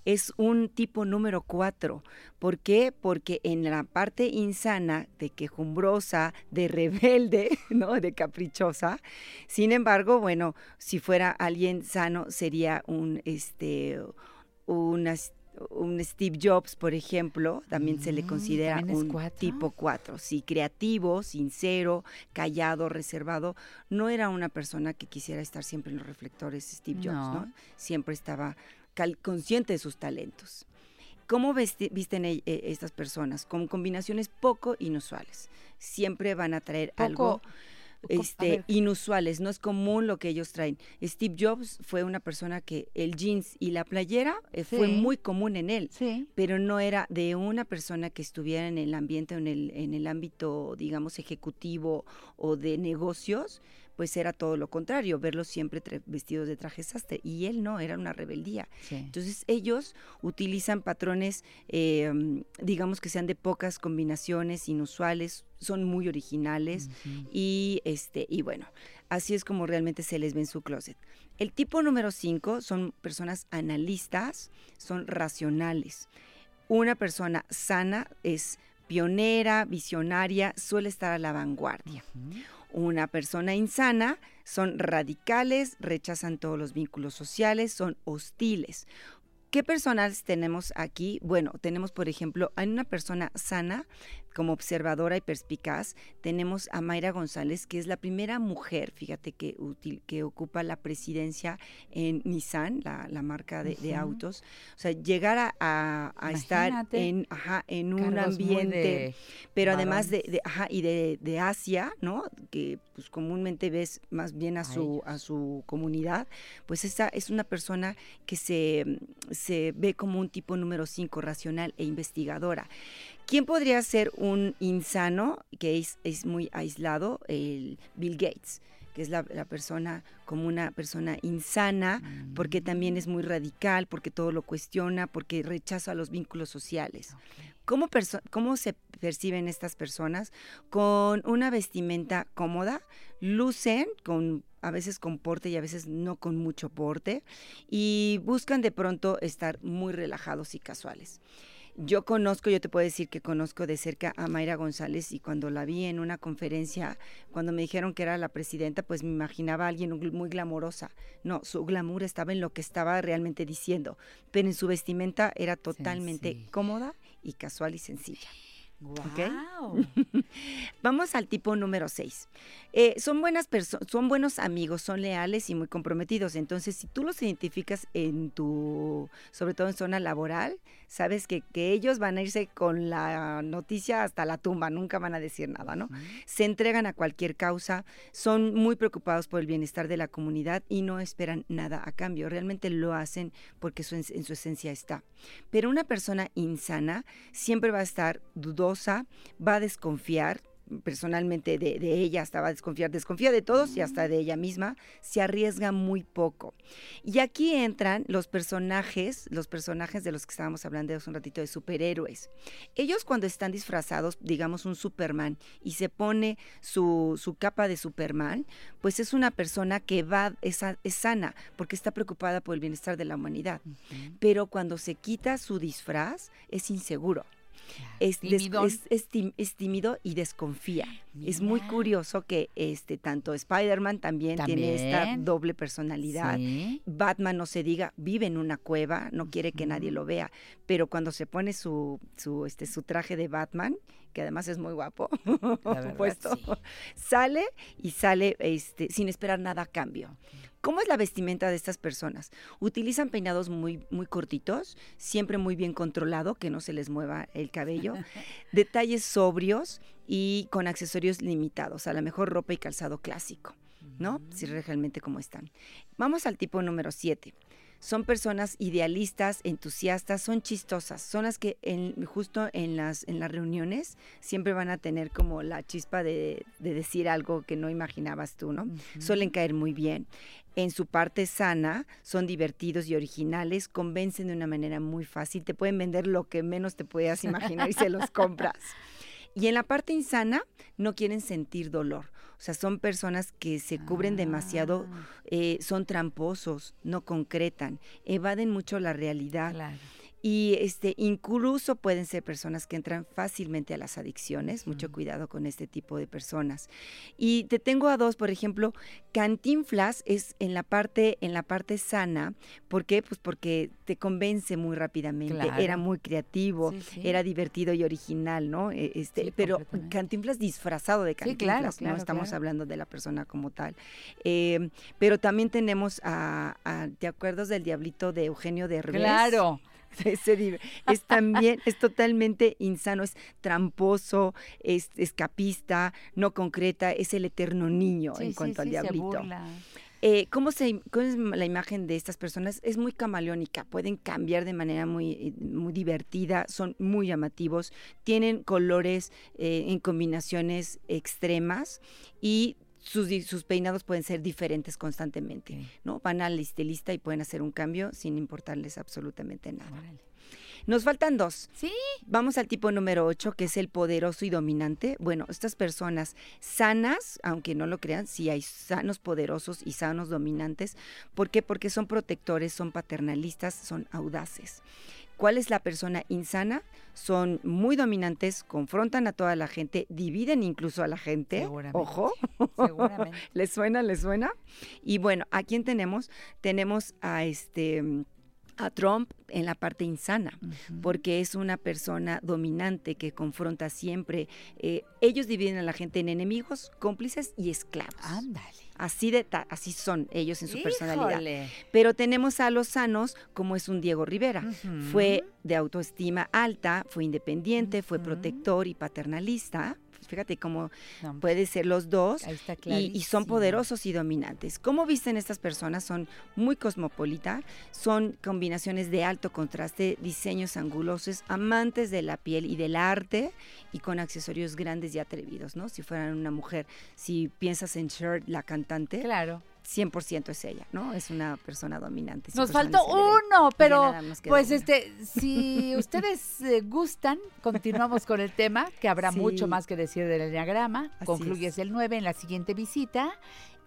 Es un tipo número cuatro. ¿Por qué? Porque en la parte insana, de quejumbrosa, de rebelde, ¿no? De caprichosa. Sin embargo, bueno, si fuera alguien sano, sería un, este, un Steve Jobs, por ejemplo, también se le Mm, considera ¿también es un cuatro? tipo 4. Sí, creativo, sincero, callado, reservado. No era una persona que quisiera estar siempre en los reflectores, Steve Jobs, ¿no? No. Siempre estaba consciente de sus talentos. ¿Cómo visten e- e- estas personas? Con combinaciones poco inusuales. Siempre van a traer algo Poco- este, inusuales, no es común lo que ellos traen. Steve Jobs fue una persona que el jeans y la playera eh, fue muy común en él, Sí. pero no era de una persona que estuviera en el ambiente, en el, en el ámbito, digamos, ejecutivo o de negocios, pues era todo lo contrario, verlos siempre vestidos de traje sastre. Y él no, era una rebeldía. Sí. Entonces ellos utilizan patrones, eh, mm, digamos que sean de pocas combinaciones, inusuales, son muy originales y este y bueno, así es como realmente se les ve en su closet. El tipo número 5 son personas analistas, son racionales. Una persona sana es pionera, visionaria, suele estar a la vanguardia. Una persona insana son radicales, rechazan todos los vínculos sociales, son hostiles. ¿Qué personas tenemos aquí? Bueno, tenemos, por ejemplo, a una persona sana, como observadora y perspicaz, tenemos a Mayra González, que es la primera mujer, fíjate, que, util- que ocupa la presidencia en Nissan, la, la marca de, autos. O sea, llegar a, a- a estar en, ajá, en un Cargos ambiente, pero además de, ajá, y de, de Asia, ¿no? Que pues comúnmente ves más bien a, A su, a su comunidad, pues esa es una persona que se, se ve como un tipo número 5, racional e investigadora. ¿Quién podría ser un insano que es, es muy aislado? El Bill Gates que es la, la persona como una persona insana, porque también es muy radical, porque todo lo cuestiona, porque rechaza los vínculos sociales. ¿Cómo, perso- ¿Cómo se perciben estas personas? Con una vestimenta cómoda, lucen con a veces con porte y a veces no con mucho porte y buscan de pronto estar muy relajados y casuales. Yo conozco, yo te puedo decir que conozco de cerca a Mayra González y cuando la vi en una conferencia, cuando me dijeron que era la presidenta, pues me imaginaba a alguien muy glamorosa. No, su glamour estaba en lo que estaba realmente diciendo, pero en su vestimenta era totalmente cómoda y casual y sencilla. Guau. Vamos al tipo número 6. son buenas personas, son buenos amigos, son leales y muy comprometidos. Entonces, si tú los identificas en tu, sobre todo en zona laboral, sabes que, que ellos van a irse con la noticia hasta la tumba, nunca van a decir nada, ¿no? Se entregan a cualquier causa, son muy preocupados por el bienestar de la comunidad y no esperan nada a cambio. Realmente lo hacen porque su, en su esencia está. Pero una persona insana siempre va a estar dudosa, va a desconfiar, personalmente de, de ella hasta va a desconfiar, desconfía de todos y hasta de ella misma, se arriesga muy poco. Y aquí entran los personajes, los personajes de los que estábamos hablando hace un ratito de superhéroes. Ellos cuando están disfrazados, digamos un Superman, y se pone su, su capa de Superman, pues es una persona que va, es, es sana, porque está preocupada por el bienestar de la humanidad. Pero cuando se quita su disfraz, es inseguro. Es, es- es tim- es tímido y desconfía. Es muy curioso que este tanto Spider-Man también, tiene esta doble personalidad. Sí. Batman, no se diga, vive en una cueva, no quiere que nadie lo vea, pero cuando se pone su, su, este, su traje de Batman, que además es muy guapo, verdad, puesto, sí. sale y sale este, sin esperar nada a cambio. ¿Cómo es la vestimenta de estas personas? Utilizan peinados muy, muy cortitos, siempre muy bien controlado, que no se les mueva el cabello, detalles sobrios y con accesorios limitados, a lo mejor ropa y calzado clásico, ¿no? Si realmente como están. Vamos al tipo número 7. Son personas idealistas, entusiastas, son chistosas, son las que en- justo en las, en las reuniones siempre van a tener como la chispa de, de decir algo que no imaginabas tú, ¿no? Suelen caer muy bien. En su parte sana, son divertidos y originales, convencen de una manera muy fácil, te pueden vender lo que menos te puedas imaginar y se los compras. Y en la parte insana, no quieren sentir dolor. O sea, son personas que se cubren demasiado, eh, son tramposos, no concretan, evaden mucho la realidad. Claro. Y este, incluso pueden ser personas que entran fácilmente a las adicciones. Mucho cuidado con este tipo de personas. Y te tengo a dos, por ejemplo, Cantinflas es en la parte, en la parte sana. ¿Por qué? Pues porque te convence muy rápidamente. Claro. Era muy creativo, Sí, sí. era divertido y original, ¿no? Eh, Este, Sí, pero. Cantinflas disfrazado de Cantinflas. claro, claro, no estamos hablando de la persona como tal. Eh, pero también tenemos a, a- ¿te acuerdas del diablito de Eugenio Derbez? Claro. Es también, es totalmente insano, es tramposo, es escapista, no concreta, es el eterno niño Sí, en sí, cuanto al sí, se diablito. burla. Eh, ¿cómo, se, ¿Cómo es la imagen de estas personas? Es muy camaleónica, pueden cambiar de manera muy, eh, muy divertida, son muy llamativos, tienen colores eh, en combinaciones extremas y sus, peinados pueden ser diferentes constantemente, ¿no? Van al estilista y pueden hacer un cambio sin importarles absolutamente nada. Nos faltan dos. Sí. Vamos al tipo número 8, que es el poderoso y dominante. Bueno, estas personas sanas, aunque no lo crean, sí hay sanos poderosos y sanos dominantes. ¿Por qué? Porque son protectores, son paternalistas, son audaces. ¿Cuál es la persona insana? Son muy dominantes, confrontan a toda la gente, dividen incluso a la gente. Seguramente. Ojo. Seguramente. ¿Les suena? ¿Les suena? Y bueno, ¿a quién tenemos? Tenemos a este a Trump en la parte insana, porque es una persona dominante que confronta siempre. eh, ellos dividen a la gente en enemigos, cómplices y esclavos. Ándale. Así de ta- así son ellos en su personalidad. Pero tenemos a los sanos, como es un Diego Rivera. Fue de autoestima alta, fue independiente, fue protector y paternalista. Fíjate cómo No, puede ser los dos Ahí está y, son poderosos y dominantes. ¿Cómo visten estas personas? Son muy cosmopolita, son combinaciones de alto contraste, diseños angulosos, amantes de la piel y del arte y con accesorios grandes y atrevidos, ¿no? Si fueran una mujer, si piensas en Cher, la cantante, Claro. 100% es ella, ¿no? Es una persona dominante. Nos faltó uno, pero pues este, si ustedes eh, gustan, continuamos con el tema, que habrá Sí. mucho más que decir del enneagrama. Así Concluyes es. el 9 en la siguiente visita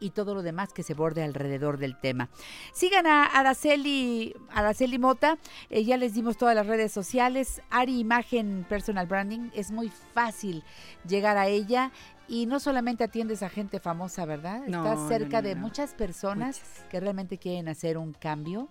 y todo lo demás que se borde alrededor del tema. Sigan a Araceli, Araceli Mota, eh, ya les dimos todas las redes sociales, Ari Imagen Personal Branding, es muy fácil llegar a ella y no solamente atiendes a gente famosa, ¿verdad? No, Estás cerca no, de muchas personas Muchas. que realmente quieren hacer un cambio,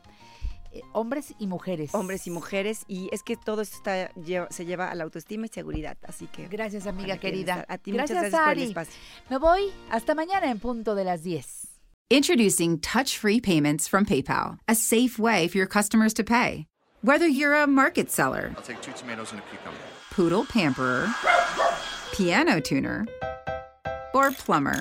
eh, hombres y mujeres. Hombres y mujeres, y es que todo esto está, lleva- se lleva a la autoestima y seguridad, así que... Gracias, amiga querida. estar. A ti gracias, muchas gracias por el Ari. espacio. Me voy hasta mañana en punto de las 10. Introducing touch free payments from PayPal, a safe way for your customers to pay. Whether you're a market seller, I'll take two tomatoes and a cucumber. poodle pamperer, piano tuner, or plumber.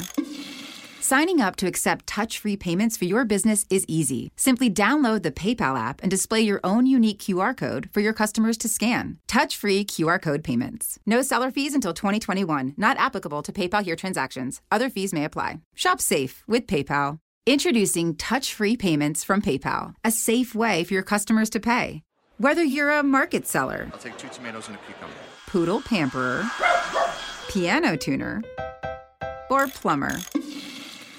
Signing up to accept touch free payments for your business is easy. Simply download the PayPal app and display your own unique QR code for your customers to scan. Touch free QR code payments. No seller fees until 2021, not applicable to PayPal here transactions. Other fees may apply. Shop safe with PayPal. Introducing touch free payments from PayPal, a safe way for your customers to pay. Whether you're a market seller, I'll take two tomatoes and a cucumber. poodle pamperer, piano tuner, or plumber.